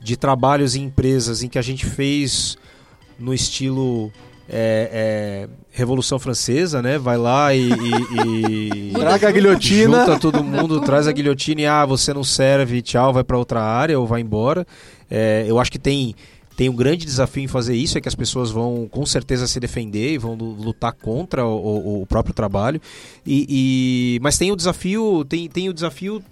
de trabalhos em empresas em que a gente fez no estilo é, é, Revolução Francesa, né? Vai lá e, e- e- Traga a guilhotina. Junta todo mundo, traz a guilhotina e ah, você não serve, tchau, vai para outra área ou vai embora. É, eu acho que tem tem um grande desafio em fazer isso, é que as pessoas vão com certeza se defender e vão lu- lutar contra o, o- o próprio trabalho. E, e- mas tem o desafio, tem, tem o desafio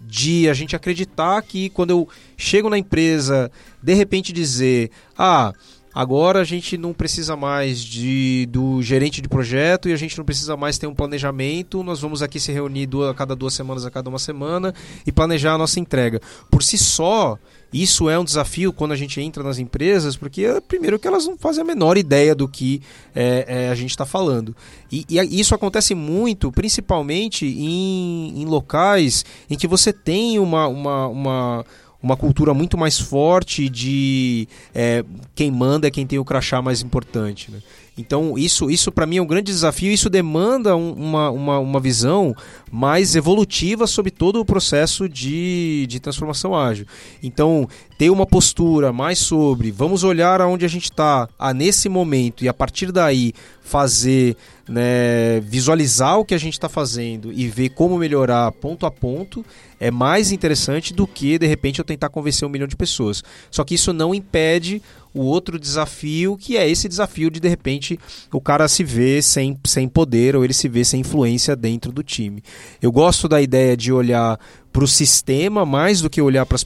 de a gente acreditar que quando eu chego na empresa, de repente dizer, ah, agora a gente não precisa mais de, do gerente de projeto e a gente não precisa mais ter um planejamento, nós vamos aqui se reunir duas, a cada duas semanas, a cada uma semana e planejar a nossa entrega. Por si só, isso é um desafio quando a gente entra nas empresas, porque é, primeiro que elas não fazem a menor ideia do que é, é, a gente está falando. E, e isso acontece muito, principalmente em, em locais em que você tem uma, uma, uma, uma cultura muito mais forte de é, quem manda é quem tem o crachá mais importante. Né? Então, isso, isso para mim é um grande desafio. Isso demanda um- uma, uma, uma visão mais evolutiva sobre todo o processo de, de transformação ágil. Então, ter uma postura mais sobre vamos olhar aonde a gente está ah, nesse momento e a partir daí fazer, né, visualizar o que a gente está fazendo e ver como melhorar ponto a ponto é mais interessante do que de repente eu tentar convencer um milhão de pessoas. Só que isso não impede o outro desafio, que é esse desafio de de repente o cara se ver sem, sem poder ou ele se vê sem influência dentro do time. Eu gosto da ideia de olhar para o sistema mais do que olhar para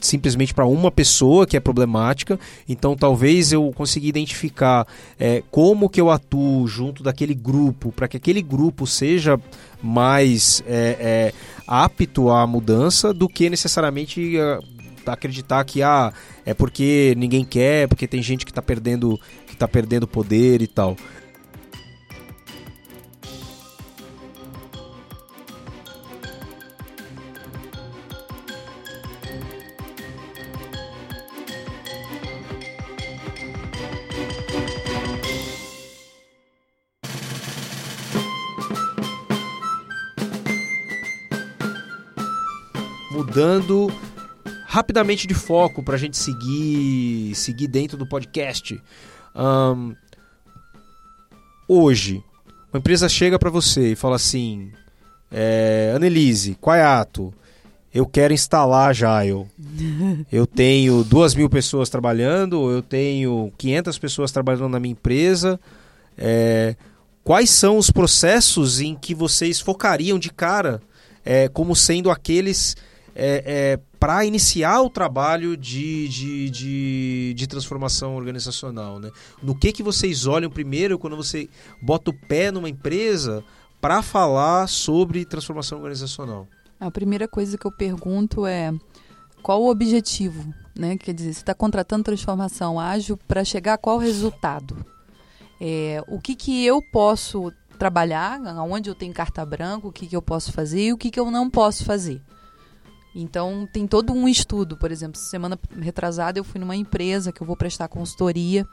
simplesmente para uma pessoa que é problemática. Então talvez eu consiga identificar é, como que eu atuo junto daquele grupo para que aquele grupo seja mais é, é, apto à mudança do que necessariamente ah, acreditar que ah, é porque ninguém quer, porque tem gente que está perdendo que tá perdendo poder e tal. Mudando rapidamente de foco para a gente seguir seguir dentro do podcast. Ahn, hoje, uma empresa chega para você e fala assim: é, Annelise, Quaiato, eu quero instalar Agile. Eu tenho duas mil pessoas trabalhando, eu tenho 500 pessoas trabalhando na minha empresa. É, quais são os processos em que vocês focariam de cara é, como sendo aqueles é, para iniciar o trabalho de, de, de, de transformação organizacional? Né? No que, que vocês olham primeiro quando você bota o pé numa empresa para falar sobre transformação organizacional? A primeira coisa que eu pergunto é qual o objetivo, né? Quer dizer, você está contratando transformação ágil para chegar a qual resultado? É, o que, que eu posso trabalhar, onde eu tenho carta branca, o que, que eu posso fazer e o que, que eu não posso fazer. Então, tem todo um estudo. Por exemplo, semana retrasada eu fui numa empresa que eu vou prestar consultoria.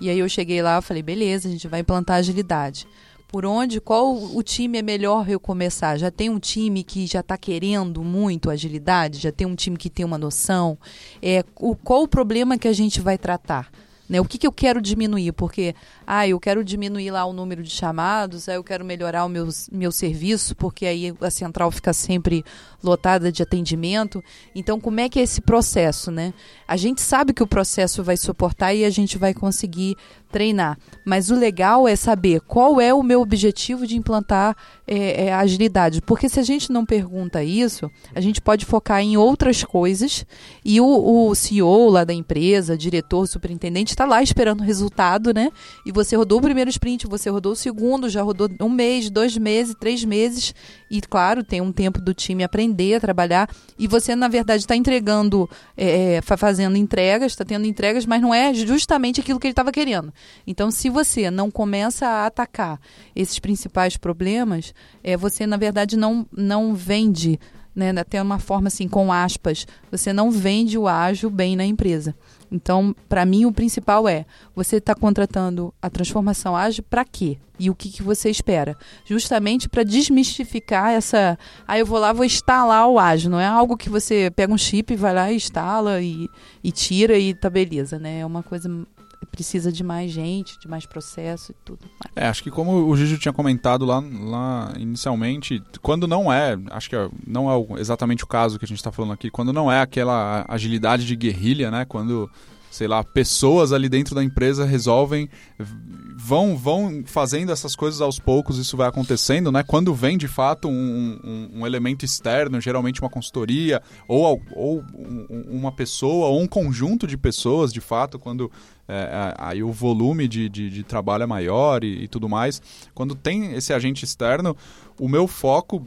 E aí eu cheguei lá e falei, beleza, a gente vai implantar agilidade. Por onde, qual o time é melhor eu começar? Já tem um time que já está querendo muito agilidade? Já tem um time que tem uma noção? É, o, qual o problema que a gente vai tratar? Né? O que, que eu quero diminuir? Porque, ah, eu quero diminuir lá o número de chamados, aí eu quero melhorar o meu, meu serviço, porque aí a central fica sempre lotada de atendimento. Então, como é que é esse processo, né? A gente sabe que o processo vai suportar e a gente vai conseguir treinar. Mas o legal é saber qual é o meu objetivo de implantar é, é, agilidade. Porque se a gente não pergunta isso, a gente pode focar em outras coisas e o, o CEO lá da empresa, diretor, superintendente, está lá esperando o resultado, né? E você rodou o primeiro sprint, você rodou o segundo, já rodou um mês, dois meses, três meses. E, claro, tem um tempo do time aprender a trabalhar. E você, na verdade, está entregando, é, é fazendo entregas, está tendo entregas, mas não é justamente aquilo que ele estava querendo. Então, se você não começa a atacar esses principais problemas, é, você, na verdade, não, não vende, né, até uma forma assim, com aspas, você não vende o ágil bem na empresa. Então, para mim, o principal é você está contratando a transformação ágil para quê? E o que, que você espera? Justamente para desmistificar essa. Ah, eu vou lá, vou instalar o ágil. Não é algo que você pega um chip, vai lá instala e, e tira e tá beleza, né? É uma coisa precisa de mais gente, de mais processo e tudo. É, acho que como o Gigi tinha comentado lá, lá inicialmente, quando não é, acho que é, não é exatamente o caso que a gente está falando aqui, quando não é aquela agilidade de guerrilha, né? Quando sei lá, pessoas ali dentro da empresa resolvem, vão vão fazendo essas coisas aos poucos, isso vai acontecendo, né? Quando vem de fato um, um, um elemento externo, geralmente uma consultoria, ou, ou uma pessoa, ou um conjunto de pessoas, de fato, quando é, aí o volume de, de, de trabalho é maior e, e tudo mais. Quando tem esse agente externo, o meu foco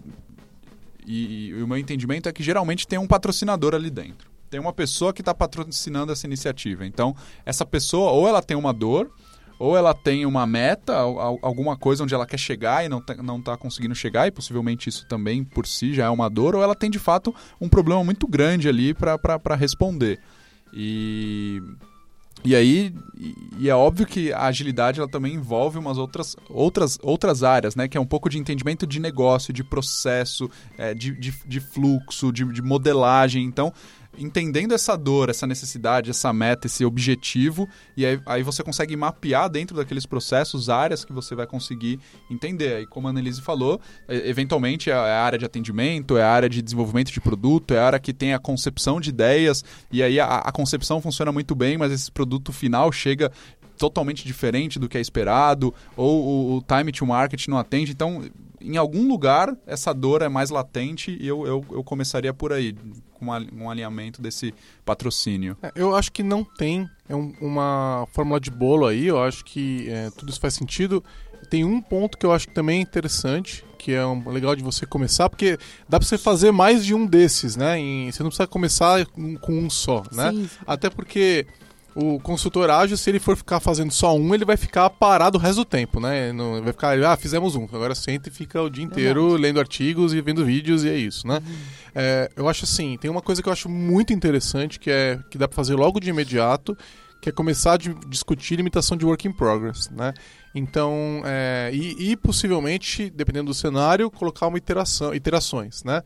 e, e, o meu entendimento é que geralmente tem um patrocinador ali dentro tem uma pessoa que está patrocinando essa iniciativa. Então, essa pessoa, ou ela tem uma dor, ou ela tem uma meta, alguma coisa onde ela quer chegar e não está não tá conseguindo chegar, e possivelmente isso também por si já é uma dor, ou ela tem de fato um problema muito grande ali para responder. E. E aí, e é óbvio que a agilidade ela também envolve umas outras, outras, outras áreas, né? Que é um pouco de entendimento de negócio, de processo, é, de, de, de, fluxo, de, de modelagem. Então, entendendo essa dor, essa necessidade, essa meta, esse objetivo, e aí, aí, você consegue mapear dentro daqueles processos áreas que você vai conseguir entender. Aí, como a Annelise falou, eventualmente é, é a área de atendimento, é a área de desenvolvimento de produto, é a área que tem a concepção de ideias, e aí a, a concepção funciona muito bem, mas esse produto final chega totalmente diferente do que é esperado, ou o, o time to market não atende. Então, em algum lugar, essa dor é mais latente e eu, eu, eu começaria por aí, com um alinhamento desse patrocínio. É, eu acho que não tem é um, uma fórmula de bolo aí, eu acho que é, tudo isso faz sentido. Tem um ponto que eu acho que também é interessante, que é um, legal de você começar, porque dá para você fazer mais de um desses, né? Em, você não precisa começar com um só, né? Sim. Até porque o consultor ágil, se ele for ficar fazendo só um, ele vai ficar parado o resto do tempo, né? Não, vai ficar, ah, fizemos um, agora senta e fica o dia inteiro Verdade. lendo artigos e vendo vídeos e é isso, né? Uhum. É, eu acho assim, tem uma coisa que eu acho muito interessante que é que dá para fazer logo de imediato, que é começar a discutir limitação de work in progress, né? Então, é, e, e possivelmente, dependendo do cenário, colocar uma iteração, iterações, né?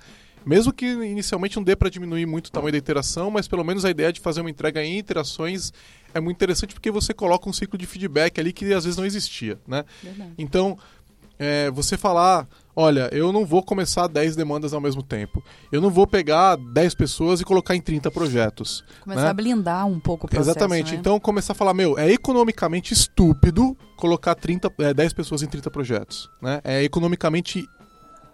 Mesmo que inicialmente não dê para diminuir muito o tamanho da interação, mas pelo menos a ideia de fazer uma entrega em interações é muito interessante porque você coloca um ciclo de feedback ali que às vezes não existia, né? Verdade. Então, é, você falar, olha, eu não vou começar 10 demandas ao mesmo tempo. Eu não vou pegar 10 pessoas e colocar em 30 projetos. Começar né? a blindar um pouco o processo, Exatamente. Né? Então, começar a falar, meu, é economicamente estúpido colocar 30, é, 10 pessoas em 30 projetos. Né? É economicamente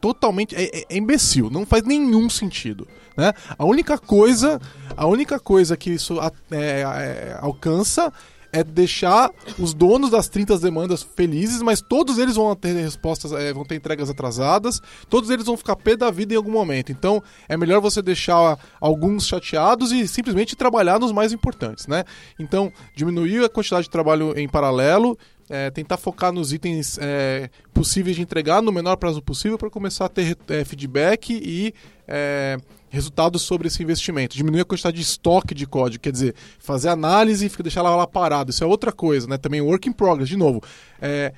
totalmente é, é, é, imbecil, não faz nenhum sentido, né? A única coisa, a única coisa que isso é, é, alcança é deixar os donos das 30 demandas felizes, mas todos eles vão ter respostas, é, vão ter entregas atrasadas, todos eles vão ficar pé da vida em algum momento. Então, é melhor você deixar alguns chateados e simplesmente trabalhar nos mais importantes, né? Então, diminuir a quantidade de trabalho em paralelo é, tentar focar nos itens é, possíveis de entregar no menor prazo possível para começar a ter é, feedback e é, resultados sobre esse investimento. Diminuir a quantidade de estoque de código, quer dizer, fazer análise e deixar lá, lá parado. Isso é outra coisa, né? Também work in progress, de novo. É,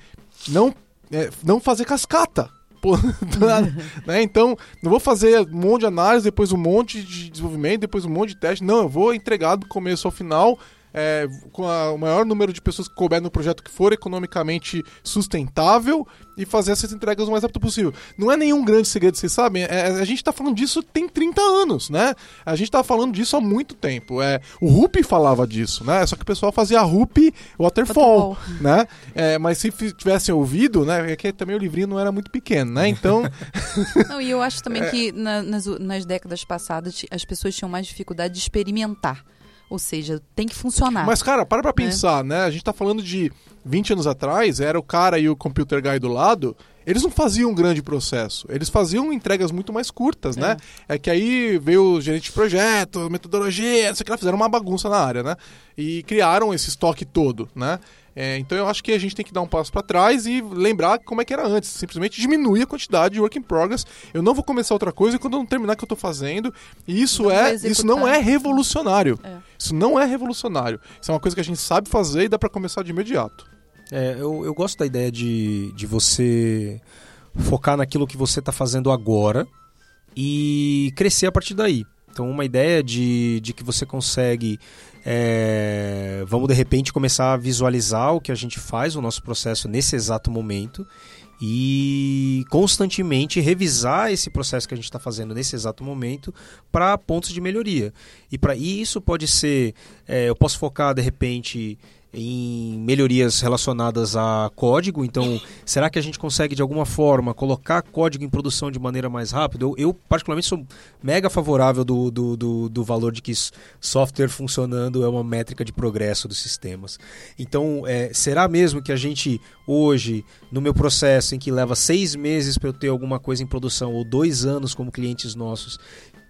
não, é, não fazer cascata. né? Então, não vou fazer um monte de análise, depois um monte de desenvolvimento, depois um monte de teste. Não, eu vou entregar do começo ao final é, com a- o maior número de pessoas que couber no projeto que for economicamente sustentável e fazer essas entregas o mais rápido possível. Não é nenhum grande segredo, vocês sabem. É, a gente tá falando disso tem 30 anos, né? A gente tá falando disso há muito tempo. É, o Rupi falava disso, né? Só que o pessoal fazia Rupi Waterfall, Waterfall. né? É, mas se tivessem ouvido, né? É que também o livrinho não era muito pequeno, né? Então, Não, e eu acho também É. que na- nas, nas décadas passadas as pessoas tinham mais dificuldade de experimentar. Ou seja, tem que funcionar. Mas, cara, para pra pensar, né? A gente tá falando de 20 anos atrás, era o cara e o computer guy do lado. Eles não faziam um grande processo, eles faziam entregas muito mais curtas, né? É que aí veio o gerente de projeto, metodologia, não sei o que lá, fizeram uma bagunça na área, né? E criaram esse estoque todo, né? É, então eu acho que a gente tem que dar um passo para trás e lembrar como é que era antes. Simplesmente diminuir a quantidade de work in progress. Eu não vou começar outra coisa quando eu não terminar o que eu tô fazendo. E isso Não é, isso não é revolucionário. É. Isso não é revolucionário. Isso é uma coisa que a gente sabe fazer e dá para começar de imediato. É, eu, eu gosto da ideia de, de você focar naquilo que você está fazendo agora e crescer a partir daí. Então, uma ideia de, de que você consegue, é, vamos de repente começar a visualizar o que a gente faz, o nosso processo nesse exato momento e constantemente revisar esse processo que a gente está fazendo nesse exato momento para pontos de melhoria. E para isso pode ser, é, eu posso focar de repente em melhorias relacionadas a código. Então, será que a gente consegue de alguma forma colocar código em produção de maneira mais rápida? Eu, eu, particularmente sou mega favorável do, do, do, do valor de que software funcionando é uma métrica de progresso dos sistemas. Então, é, será mesmo que a gente hoje, no meu processo em que leva seis meses para eu ter alguma coisa em produção ou dois anos como clientes nossos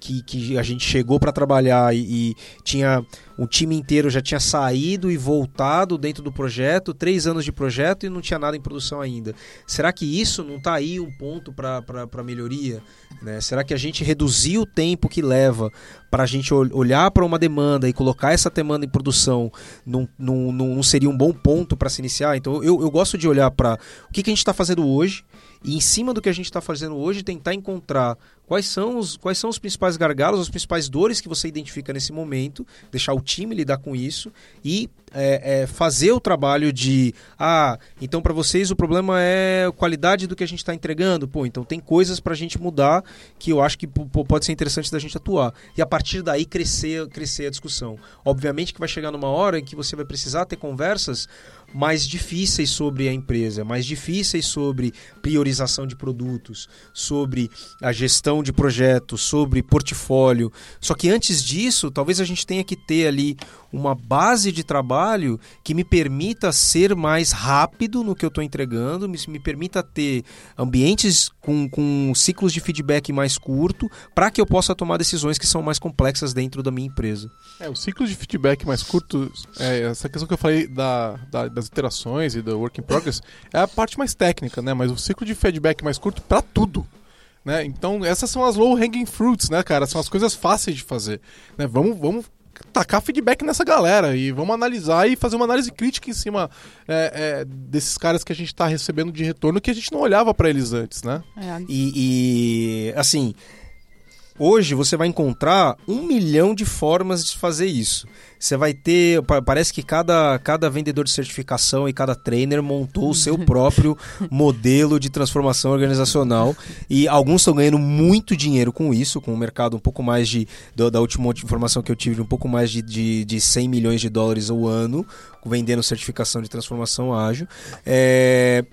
que, que a gente chegou para trabalhar e, e tinha o time inteiro já tinha saído e voltado dentro do projeto, três anos de projeto e não tinha nada em produção ainda. Será que isso não está aí um ponto para melhoria? Né? Será que a gente reduzir o tempo que leva para a gente ol- olhar para uma demanda e colocar essa demanda em produção não, não, não seria um bom ponto para se iniciar? Então eu, eu gosto de olhar para o que, que a gente está fazendo hoje e em cima do que a gente está fazendo hoje tentar encontrar quais são os, quais são os principais gargalos, as principais dores que você identifica nesse momento, deixar o time lidar com isso e é, é, fazer o trabalho de ah, então para vocês o problema é a qualidade do que a gente está entregando, pô, então tem coisas para a gente mudar que eu acho que pode ser interessante da gente atuar e a partir daí crescer, crescer a discussão. Obviamente que vai chegar numa hora em que você vai precisar ter conversas mais difíceis sobre a empresa, mais difíceis sobre priorização de produtos, sobre a gestão de projetos, sobre portfólio. Só que antes disso, talvez a gente tenha que ter ali uma base de trabalho que me permita ser mais rápido no que eu estou entregando, me, me permita ter ambientes com, com ciclos de feedback mais curto, para que eu possa tomar decisões que são mais complexas dentro da minha empresa. É, o ciclo de feedback mais curto, é, essa questão que eu falei da, da- das iterações e do work in progress, é a parte mais técnica, né? Mas o ciclo de feedback mais curto para tudo. Né? Então, essas são as low hanging fruits, né, cara? São as coisas fáceis de fazer. Né? Vamos, vamos tacar feedback nessa galera e vamos analisar e fazer uma análise crítica em cima é, é, desses caras que a gente está recebendo de retorno que a gente não olhava para eles antes, né? É, E, e, assim, hoje você vai encontrar um milhão de formas de fazer isso. Você vai ter. pa- Parece que cada, cada vendedor de certificação e cada trainer montou o seu próprio modelo de transformação organizacional. E alguns estão ganhando muito dinheiro com isso, com o mercado um pouco mais de. Da, da última informação que eu tive, um pouco mais de, de, de 100 milhões de dólares ao ano, vendendo certificação de transformação ágil. É.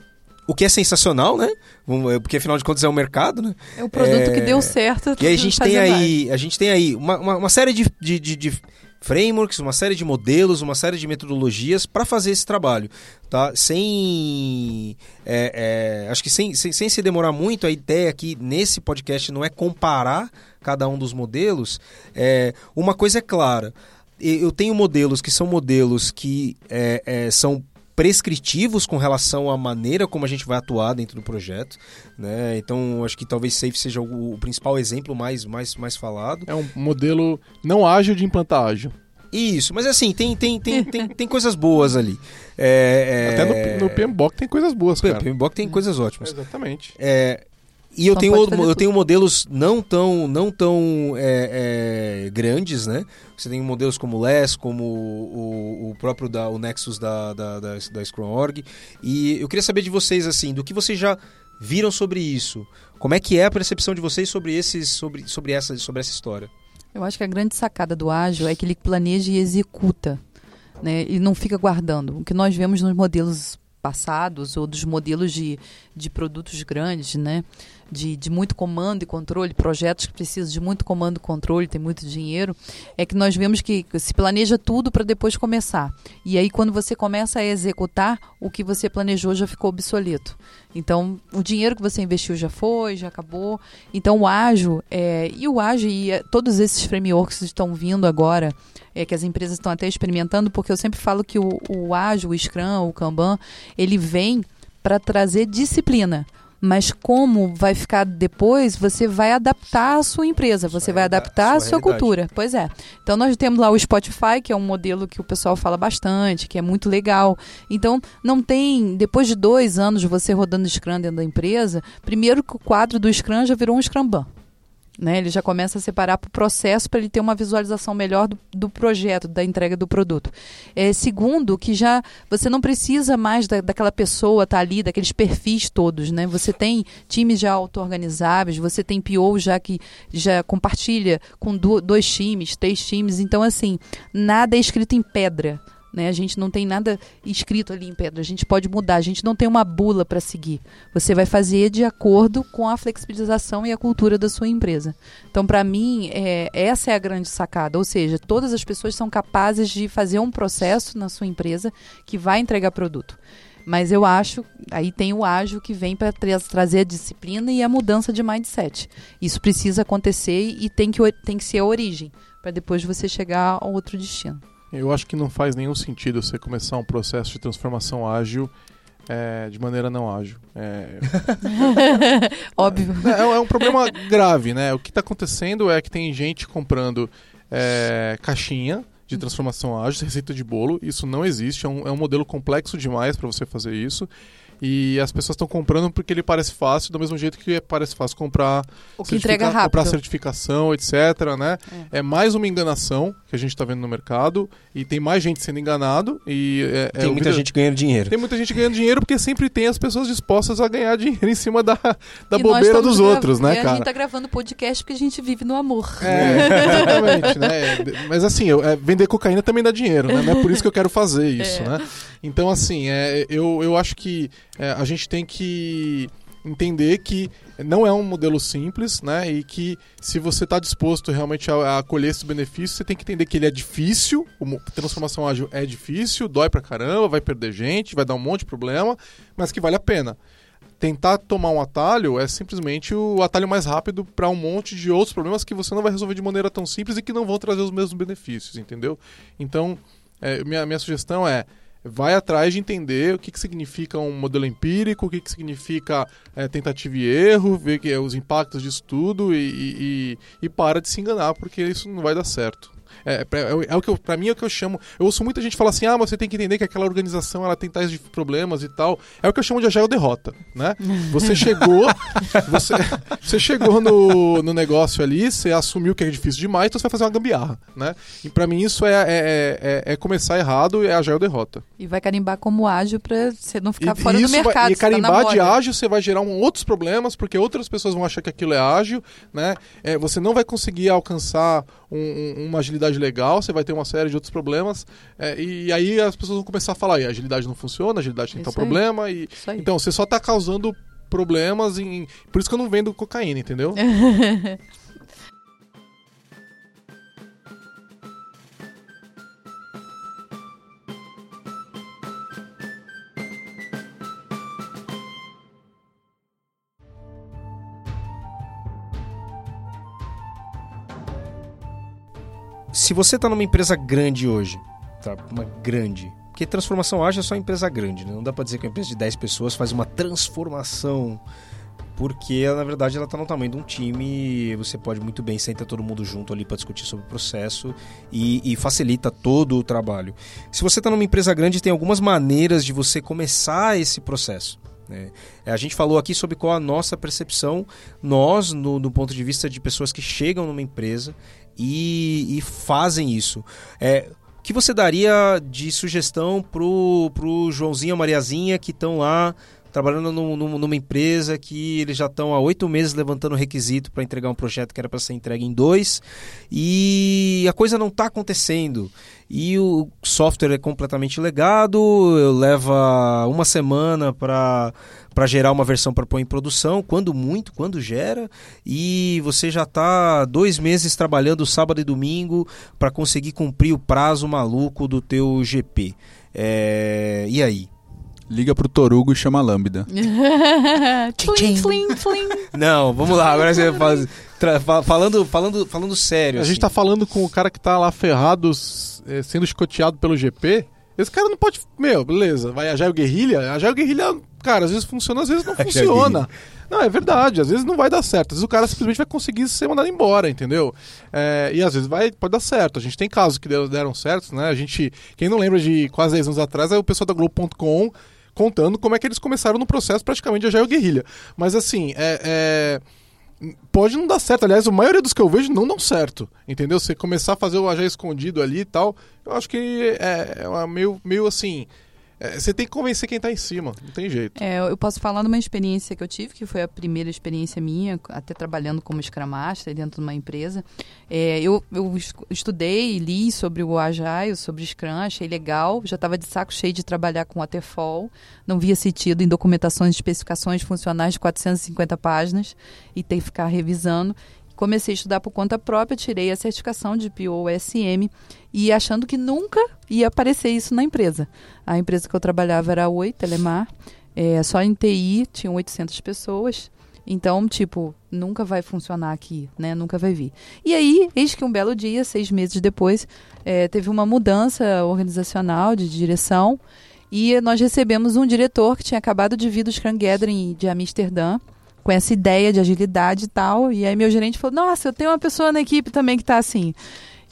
O que é sensacional, né? Vamos- Porque afinal de contas é um mercado, né? é o produto É, que deu certo. E aí a gente tem mais. aí, a gente tem aí uma, uma, uma série de, de, de, de frameworks, uma série de modelos, uma série de metodologias para fazer esse trabalho, tá? Sem, é, é, acho que sem, sem, sem se demorar muito, a ideia aqui nesse podcast não é comparar cada um dos modelos. É, uma coisa é clara, e- eu tenho modelos que são modelos que é, é, são prescritivos com relação à maneira como a gente vai atuar dentro do projeto, né? Então acho que talvez Safe seja o, o principal exemplo mais, mais, mais falado. É um modelo não ágil de implantar ágil. Isso, mas assim tem tem, tem, tem, tem coisas boas ali. É, é... Até no, no PMBOK tem coisas boas, cara. PMBOK tem coisas ótimas. Exatamente. É, E eu Então tenho, eu tudo. tenho modelos não tão, não tão é, é, grandes, né? Você tem modelos como o LES, como o, o próprio da, o Nexus da, da, da, da Scrum.org. E eu queria saber de vocês, assim, do que vocês já viram sobre isso. Como é que é a percepção de vocês sobre, esses, sobre, sobre, essa, sobre essa história? Eu acho que a grande sacada do ágil é que ele planeja e executa, né? E não fica guardando. O que nós vemos nos modelos passados ou dos modelos de, de produtos grandes, né? De, de muito comando e controle, projetos que precisam de muito comando e controle, tem muito dinheiro, é que nós vemos que se planeja tudo para depois começar. E aí, quando você começa a executar, o que você planejou já ficou obsoleto. Então, o dinheiro que você investiu já foi, já acabou. Então, o ágil, é, e o ágil e é, todos esses frameworks estão vindo agora, é, que as empresas estão até experimentando, porque eu sempre falo que o, o ágil, o Scrum, o Kanban, ele vem para trazer disciplina. Mas como vai ficar depois, você vai adaptar a sua empresa, você Sua vai realidade- adaptar a sua sua realidade. cultura. Pois é. Então nós temos lá o Spotify, que é um modelo que o pessoal fala bastante, que é muito legal. Então não tem, depois de dois anos você rodando Scrum dentro da empresa, primeiro que o quadro do Scrum já virou um Scrumban. Né? Ele já começa a separar para o processo para ele ter uma visualização melhor do, do projeto, da entrega do produto. É, segundo, que já você não precisa mais da, daquela pessoa estar ali, daqueles perfis todos. Né? Você tem times já auto-organizáveis, você tem PO já que já compartilha com do- dois times, três times. Então, assim, nada é escrito em pedra. Né? A gente não tem nada escrito ali em pedra. A gente pode mudar. A gente não tem uma bula para seguir. Você vai fazer de acordo com a flexibilização e a cultura da sua empresa. Então, para mim, é, essa é a grande sacada. Ou seja, todas as pessoas são capazes de fazer um processo na sua empresa que vai entregar produto. Mas eu acho, aí tem o ágil que vem para trazer a disciplina e a mudança de mindset. Isso precisa acontecer e tem que, tem que ser a origem, para depois você chegar a outro destino. Eu acho que não faz nenhum sentido você começar um processo de transformação ágil é, de maneira não ágil. É, Óbvio. é, é um problema grave, né? O que está acontecendo é que tem gente comprando é, caixinha de transformação ágil, receita de bolo. Isso não existe, é um, é um modelo complexo demais para você fazer isso. E as pessoas estão comprando porque ele parece fácil, do mesmo jeito que parece fácil comprar O que entrega certifica- comprar rápido. certificação, etc, né? É. mais uma enganação que a gente está vendo no mercado e tem mais gente sendo enganado e é, é Tem o muita vida- gente ganhando dinheiro. tem muita gente ganhando dinheiro porque sempre tem as pessoas dispostas a ganhar dinheiro em cima da, da E bobeira dos outros, e né, A gente cara? tá gravando podcast porque a gente vive no amor. É, exatamente, né? Mas assim, eu- é, vender cocaína também dá dinheiro, né? Não é por isso que eu quero fazer isso, É. né? Então, assim, é, eu, eu acho que é, a gente tem que entender que não é um modelo simples, né? E que se você está disposto realmente a, a colher esses benefícios, você tem que entender que ele é difícil, transformação ágil é difícil, dói pra caramba, vai perder gente, vai dar um monte de problema, mas que vale a pena tentar tomar um atalho é simplesmente o atalho mais rápido para um monte de outros problemas que você não vai resolver de maneira tão simples e que não vão trazer os mesmos benefícios, entendeu? Então, é, minha, minha sugestão é vai atrás de entender o que, que significa um modelo empírico, o que, que significa é, tentativa e erro, ver que, é, os impactos disso tudo e, e, e- e para de se enganar, porque isso não vai dar certo. É, é, é o que eu, pra mim é o que eu chamo. Eu ouço muita gente falar assim: ah, mas você tem que entender que aquela organização ela tem tais problemas e tal. É o que eu chamo de agile derrota, né? Você chegou, você, você chegou no, no negócio ali, você assumiu que é difícil demais, então você vai fazer uma gambiarra, né? E pra mim isso é, é, é, é começar errado e é agile derrota. E vai carimbar como ágil para você não ficar E- fora e do isso vai- mercado. e você tá na carimbar de moda. ágil, você vai gerar um, outros problemas, porque outras pessoas vão achar que aquilo é ágil, né? É, você não vai conseguir alcançar um- um- uma agilidade legal, você vai ter uma série de outros problemas. é, e aí as pessoas vão começar a falar, e a agilidade não funciona, a agilidade tem Isso tal aí. problema. E, então, você só está causando problemas em. Por isso que eu não vendo cocaína, entendeu? Se você está numa empresa grande hoje, tá? Uma grande. Porque transformação ágil é só empresa grande, né? Não dá para dizer que uma empresa de 10 pessoas faz uma transformação. Porque, na verdade, ela está no tamanho de um time. Você pode muito bem sentar todo mundo junto ali para discutir sobre o processo e, e facilita todo o trabalho. Se você está numa empresa grande, tem algumas maneiras de você começar esse processo. Né? A gente falou aqui sobre qual a nossa percepção, nós, no, do ponto de vista de pessoas que chegam numa empresa e, e fazem isso. É, o que você daria de sugestão pro, pro Joãozinho e Mariazinha que estão lá trabalhando num, num, numa empresa que eles já estão há oito meses levantando requisito para entregar um projeto que era para ser entregue em dois e a coisa não está acontecendo e o software é completamente legado, leva uma semana para para gerar uma versão para pôr em produção, quando muito, quando gera, e você já está dois meses trabalhando sábado e domingo para conseguir cumprir o prazo maluco do teu GP. É... E aí? Liga pro Torugo e chama a Lambda. tlim, tlim, tlim. Não, vamos lá, agora você faz, tra, falando, falando, falando sério. A assim. gente tá falando com o cara que tá lá ferrado, é, sendo escoteado pelo GP. Esse cara não pode. Meu, beleza, vai a Jaio Guerrilha. A Jaio Guerrilha, cara, às vezes funciona, às vezes não funciona. Não, é verdade, às vezes não vai dar certo. Às vezes o cara simplesmente vai conseguir ser mandado embora, entendeu? É, e às vezes vai, pode dar certo. A gente tem casos que deram certo, né? A gente. Quem não lembra de quase 10 anos atrás é o pessoal da Globo.com contando como é que eles começaram no processo praticamente de Agile Guerrilha. Mas assim, é, é, pode não dar certo. Aliás, a maioria dos que eu vejo não dão certo. Entendeu? Você começar a fazer o Agile escondido ali e tal, eu acho que é, é meio, meio assim. É, você tem que convencer quem está em cima, não tem jeito. É, eu posso falar de uma experiência que eu tive, que foi a primeira experiência minha, até trabalhando como Scrum Master dentro de uma empresa. É, eu, eu estudei e li sobre o Agile, sobre Scrum, achei legal, já estava de saco cheio de trabalhar com Waterfall, não via sentido em documentações especificações funcionais de 450 páginas e ter que ficar revisando comecei a estudar por conta própria, tirei a certificação de POSM e achando que nunca ia aparecer isso na empresa. A empresa que eu trabalhava era a Oi, Telemar, é, só em TI tinham 800 pessoas. Então, tipo, nunca vai funcionar aqui, né? Nunca vai vir. E aí, eis que um belo dia, seis meses depois, é, teve uma mudança organizacional de direção e nós recebemos um diretor que tinha acabado de vir do Scrum Gathering de Amsterdã com essa ideia de agilidade e tal. E aí meu gerente falou: Nossa, eu tenho uma pessoa na equipe também que está assim.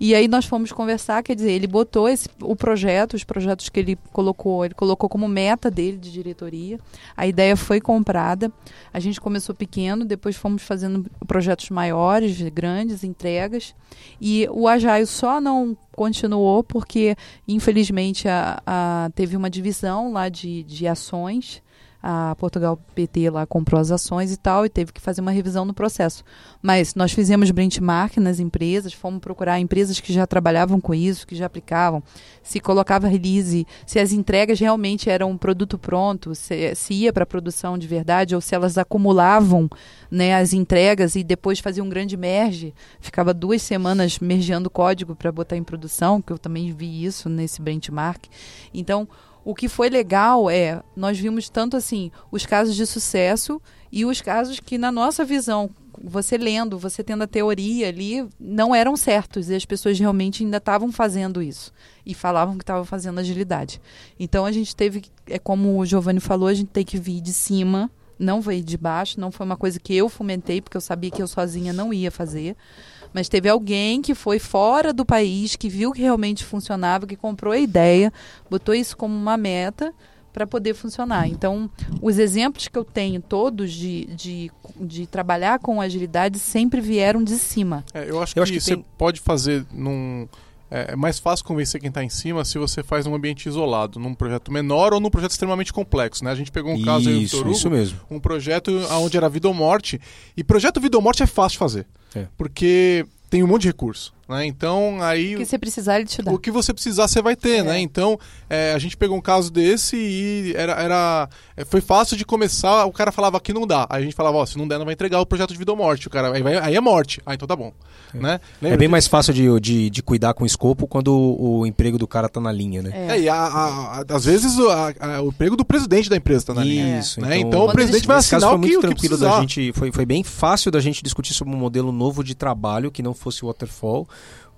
E aí nós fomos conversar, quer dizer, ele botou esse, o projeto, os projetos que ele colocou, ele colocou como meta dele de diretoria. A ideia foi comprada. A gente começou pequeno, depois fomos fazendo projetos maiores, grandes, entregas. E o Agile só não continuou porque, infelizmente, a, a, teve uma divisão lá de, de ações a Portugal PT lá comprou as ações e tal, e teve que fazer uma revisão no processo. Mas nós fizemos benchmark nas empresas, fomos procurar empresas que já trabalhavam com isso, que já aplicavam, se colocava release, se as entregas realmente eram um produto pronto, se, se ia para produção de verdade, ou se elas acumulavam né, as entregas e depois faziam um grande merge, ficava duas semanas mergeando código para botar em produção, que eu também vi isso nesse benchmark. Então, o que foi legal é, nós vimos tanto assim os casos de sucesso e os casos que, na nossa visão, você lendo, você tendo a teoria ali, não eram certos e as pessoas realmente ainda estavam fazendo isso e falavam que estavam fazendo agilidade. Então a gente teve, é como o Giovanni falou, a gente tem que vir de cima, não veio de baixo, não foi uma coisa que eu fomentei, porque eu sabia que eu sozinha não ia fazer mas teve alguém que foi fora do país, que viu que realmente funcionava, que comprou a ideia, botou isso como uma meta para poder funcionar. Então, os exemplos que eu tenho todos de, de, de trabalhar com agilidade sempre vieram de cima. É, eu acho eu que, acho que você tem... pode fazer num. É, é mais fácil convencer quem está em cima se você faz um ambiente isolado, num projeto menor ou num projeto extremamente complexo. Né? A gente pegou um isso, caso aí do Torugo, isso mesmo. um projeto onde era vida ou morte. E projeto vida ou morte é fácil de fazer. É. Porque tem um monte de recurso. Né? Então, aí. O que você precisar, ele te dá. O que você precisar, você vai ter, é. né? Então, é, a gente pegou um caso desse e era, era, é, foi fácil de começar. O cara falava que não dá. Aí a gente falava, ó, se não der, não vai entregar o projeto de vida ou morte. O cara, aí, vai, aí é morte. Ah, então tá bom. É, né? é bem mais fácil de, de, de, cuidar com o escopo quando o, o, emprego do cara tá na linha, né? É, é e a, a, a, às vezes o emprego do presidente da empresa tá na linha. Isso, né? então, então o presidente vai assinar caso foi o muito que, tranquilo o que da gente. Foi, foi bem fácil da gente discutir sobre um modelo novo de trabalho que não fosse waterfall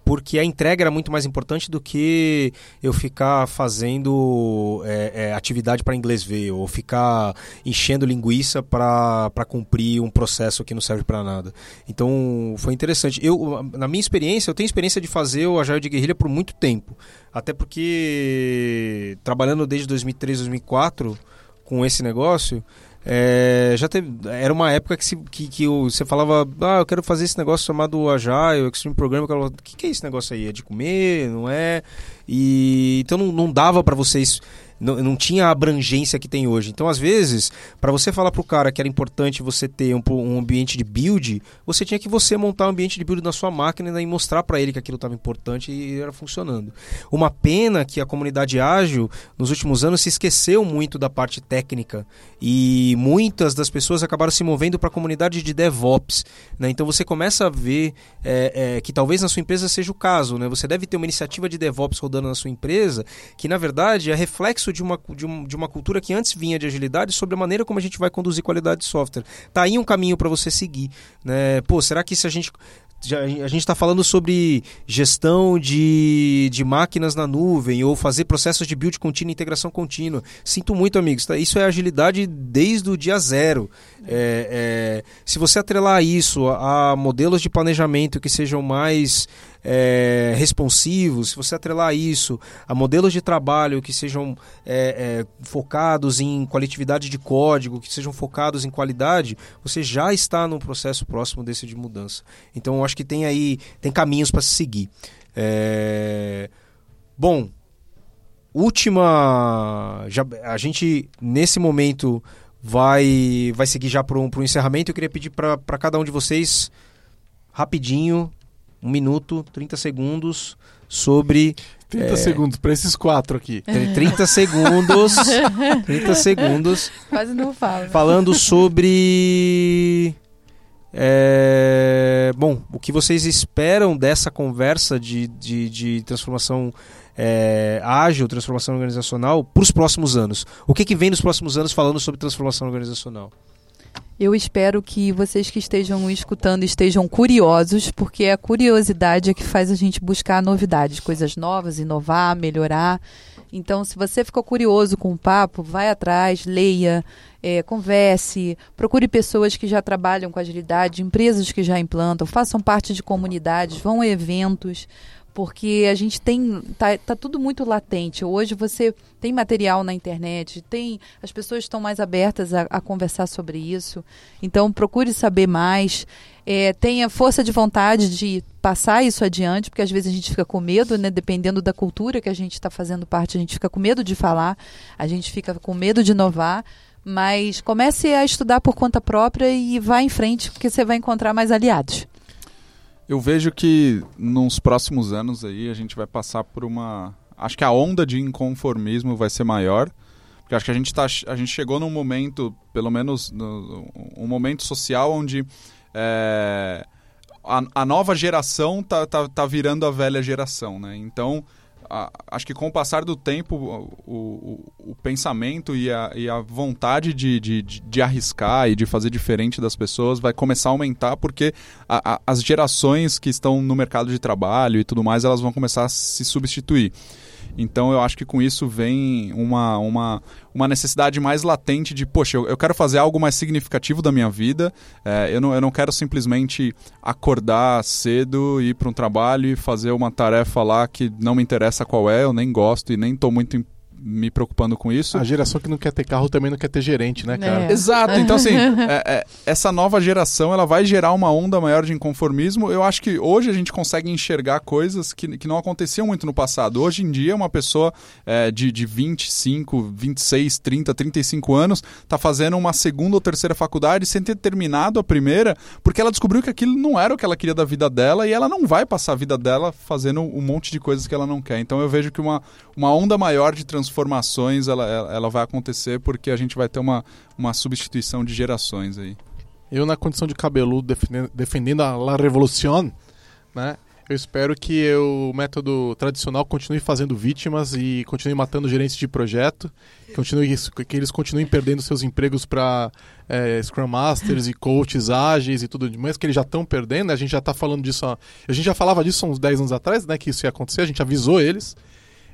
porque a entrega era muito mais importante do que eu ficar fazendo é, é, atividade para inglês ver ou ficar enchendo linguiça para cumprir um processo que não serve para nada. Então foi interessante. Eu, na minha experiência, eu tenho experiência de fazer o Agile de Guerrilha por muito tempo, até porque trabalhando desde 2003, 2004 com esse negócio, é, já teve, era uma época que, se, que, que você falava, ah, eu quero fazer esse negócio chamado Agile, Extreme Program, o que, que é esse negócio aí? É de comer, não é? E então não, não dava para vocês não, não tinha a abrangência que tem hoje. Então, às vezes, para você falar para o cara que era importante você ter um, um, ambiente de build, você tinha que você montar um ambiente de build na sua máquina e mostrar para ele que aquilo estava importante e era funcionando. Uma pena que a comunidade ágil, nos últimos anos, se esqueceu muito da parte técnica e muitas das pessoas acabaram se movendo para a comunidade de DevOps. Né? Então, você começa a ver é, é, que talvez na sua empresa seja o caso. Né? Você deve ter uma iniciativa de DevOps rodando na sua empresa que, na verdade, é reflexo de uma, de, um, de uma cultura que antes vinha de agilidade sobre a maneira como a gente vai conduzir qualidade de software. Tá aí um caminho para você seguir. Né? Pô, será que se a gente a gente está falando sobre gestão de, de máquinas na nuvem ou fazer processos de build contínua integração contínua. Sinto muito, amigos. Tá? Isso é agilidade desde o dia zero. É, é, se você atrelar isso a modelos de planejamento que sejam mais é, responsivos, se você atrelar isso a modelos de trabalho que sejam é, é, focados em qualitividade de código, que sejam focados em qualidade, você já está num processo próximo desse de mudança. Então, eu acho que tem aí tem caminhos para se seguir. É, bom, última. Já, a gente, nesse momento, vai, vai seguir já para o encerramento. Eu queria pedir para cada um de vocês, rapidinho, um minuto, 30 segundos sobre. 30 é, segundos para esses quatro aqui. 30 segundos. 30 segundos. Quase não falo. Falando sobre. É, bom, o que vocês esperam dessa conversa de, de, de transformação é, ágil, transformação organizacional, para os próximos anos? O que, que vem nos próximos anos falando sobre transformação organizacional? Eu espero que vocês que estejam escutando estejam curiosos, porque a curiosidade é que faz a gente buscar novidades, coisas novas, inovar, melhorar. Então, se você ficou curioso com o papo, vai atrás, leia, é, converse, procure pessoas que já trabalham com agilidade, empresas que já implantam, façam parte de comunidades, vão a eventos, porque a gente tem tá, tá tudo muito latente. Hoje você tem material na internet, tem as pessoas estão mais abertas a, a conversar sobre isso. Então procure saber mais, é, tenha força de vontade de passar isso adiante, porque às vezes a gente fica com medo, né? Dependendo da cultura que a gente está fazendo parte, a gente fica com medo de falar, a gente fica com medo de inovar. Mas comece a estudar por conta própria e vá em frente, porque você vai encontrar mais aliados. Eu vejo que nos próximos anos aí a gente vai passar por uma. Acho que a onda de inconformismo vai ser maior. Porque acho que a gente, tá, a gente chegou num momento, pelo menos no, um momento social onde é, a, a nova geração tá, tá, tá virando a velha geração, né? Então acho que com o passar do tempo, o, o, o pensamento e a, e a vontade de, de, de, arriscar e de fazer diferente das pessoas vai começar a aumentar porque a, as gerações que estão no mercado de trabalho e tudo mais, elas vão começar a se substituir. Então eu acho que com isso vem uma, uma, uma necessidade mais latente de, poxa, eu, eu quero fazer algo mais significativo da minha vida. É, eu, não, eu não quero simplesmente acordar cedo, ir para um trabalho e fazer uma tarefa lá que não me interessa qual é, eu nem gosto e nem estou muito me preocupando com isso. A geração que não quer ter carro também não quer ter gerente, né, cara? É. Exato. Então, assim, é, é, essa nova geração ela vai gerar uma onda maior de inconformismo. Eu acho que hoje a gente consegue enxergar coisas que, que não aconteciam muito no passado. Hoje em dia, uma pessoa é, de, de 25, 26, 30, 35 anos está fazendo uma segunda ou terceira faculdade sem ter terminado a primeira, porque ela descobriu que aquilo não era o que ela queria da vida dela e ela não vai passar a vida dela fazendo um monte de coisas que ela não quer. Então, eu vejo que uma, uma onda maior de transformação transformações ela, ela vai acontecer porque a gente vai ter uma, uma substituição de gerações aí. Eu, na condição de cabeludo, defendendo, defendendo a La Revolution, né? Eu espero que o método tradicional continue fazendo vítimas e continue matando gerentes de projeto, continue, que eles continuem perdendo seus empregos para é, Scrum Masters e coaches ágeis e tudo mais, que eles já estão perdendo. Né? A gente já está falando disso, a gente já falava disso há uns 10 anos atrás, né, que isso ia acontecer, a gente avisou eles.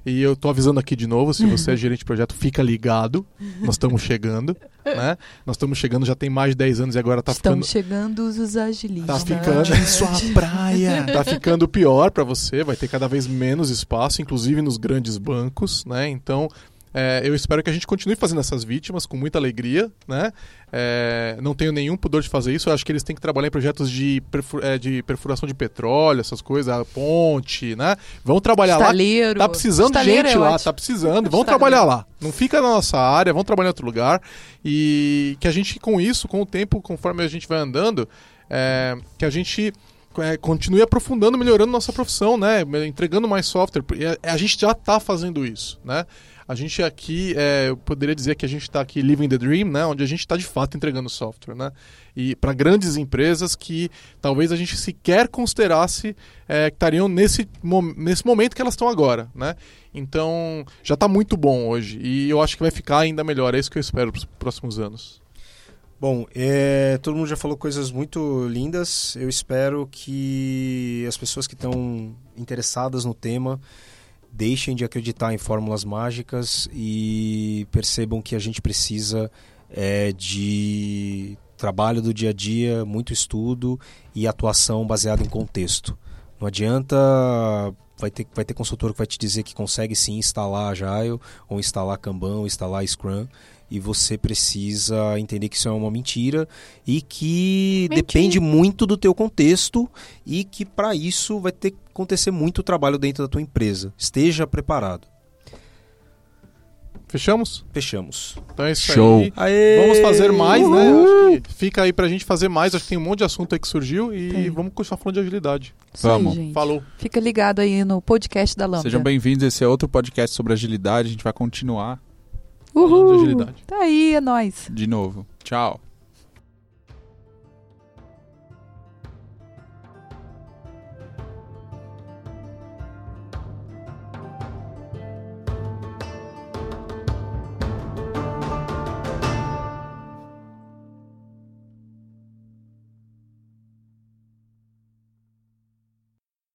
E eu tô avisando aqui de novo, se você é gerente de projeto, fica ligado. Nós estamos chegando, né? Nós estamos chegando, já tem mais de 10 anos e agora tá Estão ficando... chegando os agilistas. Tá ficando em sua praia. tá ficando pior para você, vai ter cada vez menos espaço, inclusive nos grandes bancos, né? Então, É, eu espero que a gente continue fazendo essas vítimas com muita alegria, né? É, não tenho nenhum pudor de fazer isso. Eu acho que eles têm que trabalhar em projetos de, perfu é, de perfuração de petróleo, essas coisas, a ponte, né? Vão trabalhar Estaleiro. lá. Tá precisando de Estaleiro gente lá, tá precisando. Vão Estaleiro. trabalhar lá. Não fica na nossa área, vão trabalhar em outro lugar. E que a gente, com isso, com o tempo, conforme a gente vai andando, é, que a gente é, continue aprofundando, melhorando nossa profissão, né? Entregando mais software. A, a gente já está fazendo isso, né? A gente aqui, é, eu poderia dizer que a gente está aqui living the dream, né? Onde a gente está de fato entregando software, né? E para grandes empresas que talvez a gente sequer considerasse é, que estariam nesse, nesse momento que elas estão agora, né? Então já está muito bom hoje e eu acho que vai ficar ainda melhor. É isso que eu espero para os próximos anos. Bom, é, todo mundo já falou coisas muito lindas. Eu espero que as pessoas que estão interessadas no tema deixem de acreditar em fórmulas mágicas e percebam que a gente precisa é, de trabalho do dia a dia, muito estudo e atuação baseada em contexto. Não adianta. Vai ter, vai ter consultor que vai te dizer que consegue sim instalar Agile, ou instalar Kanban, ou instalar Scrum e você precisa entender que isso é uma mentira e que Mentira. depende muito do teu contexto e que para isso vai ter que acontecer muito trabalho dentro da tua empresa. Esteja preparado. Fechamos? Fechamos. Então é isso Show. aí. Aê! Vamos fazer mais, Uhul! né? Acho que fica aí pra gente fazer mais. Acho que tem um monte de assunto aí que surgiu e Tem. vamos continuar falando de agilidade. Isso Vamos. Falou. Fica ligado aí no podcast da Lambda. Sejam bem-vindos. Esse é outro podcast sobre agilidade. A gente vai continuar falando de Uhul. agilidade. Tá aí, é nóis. de novo. Tchau.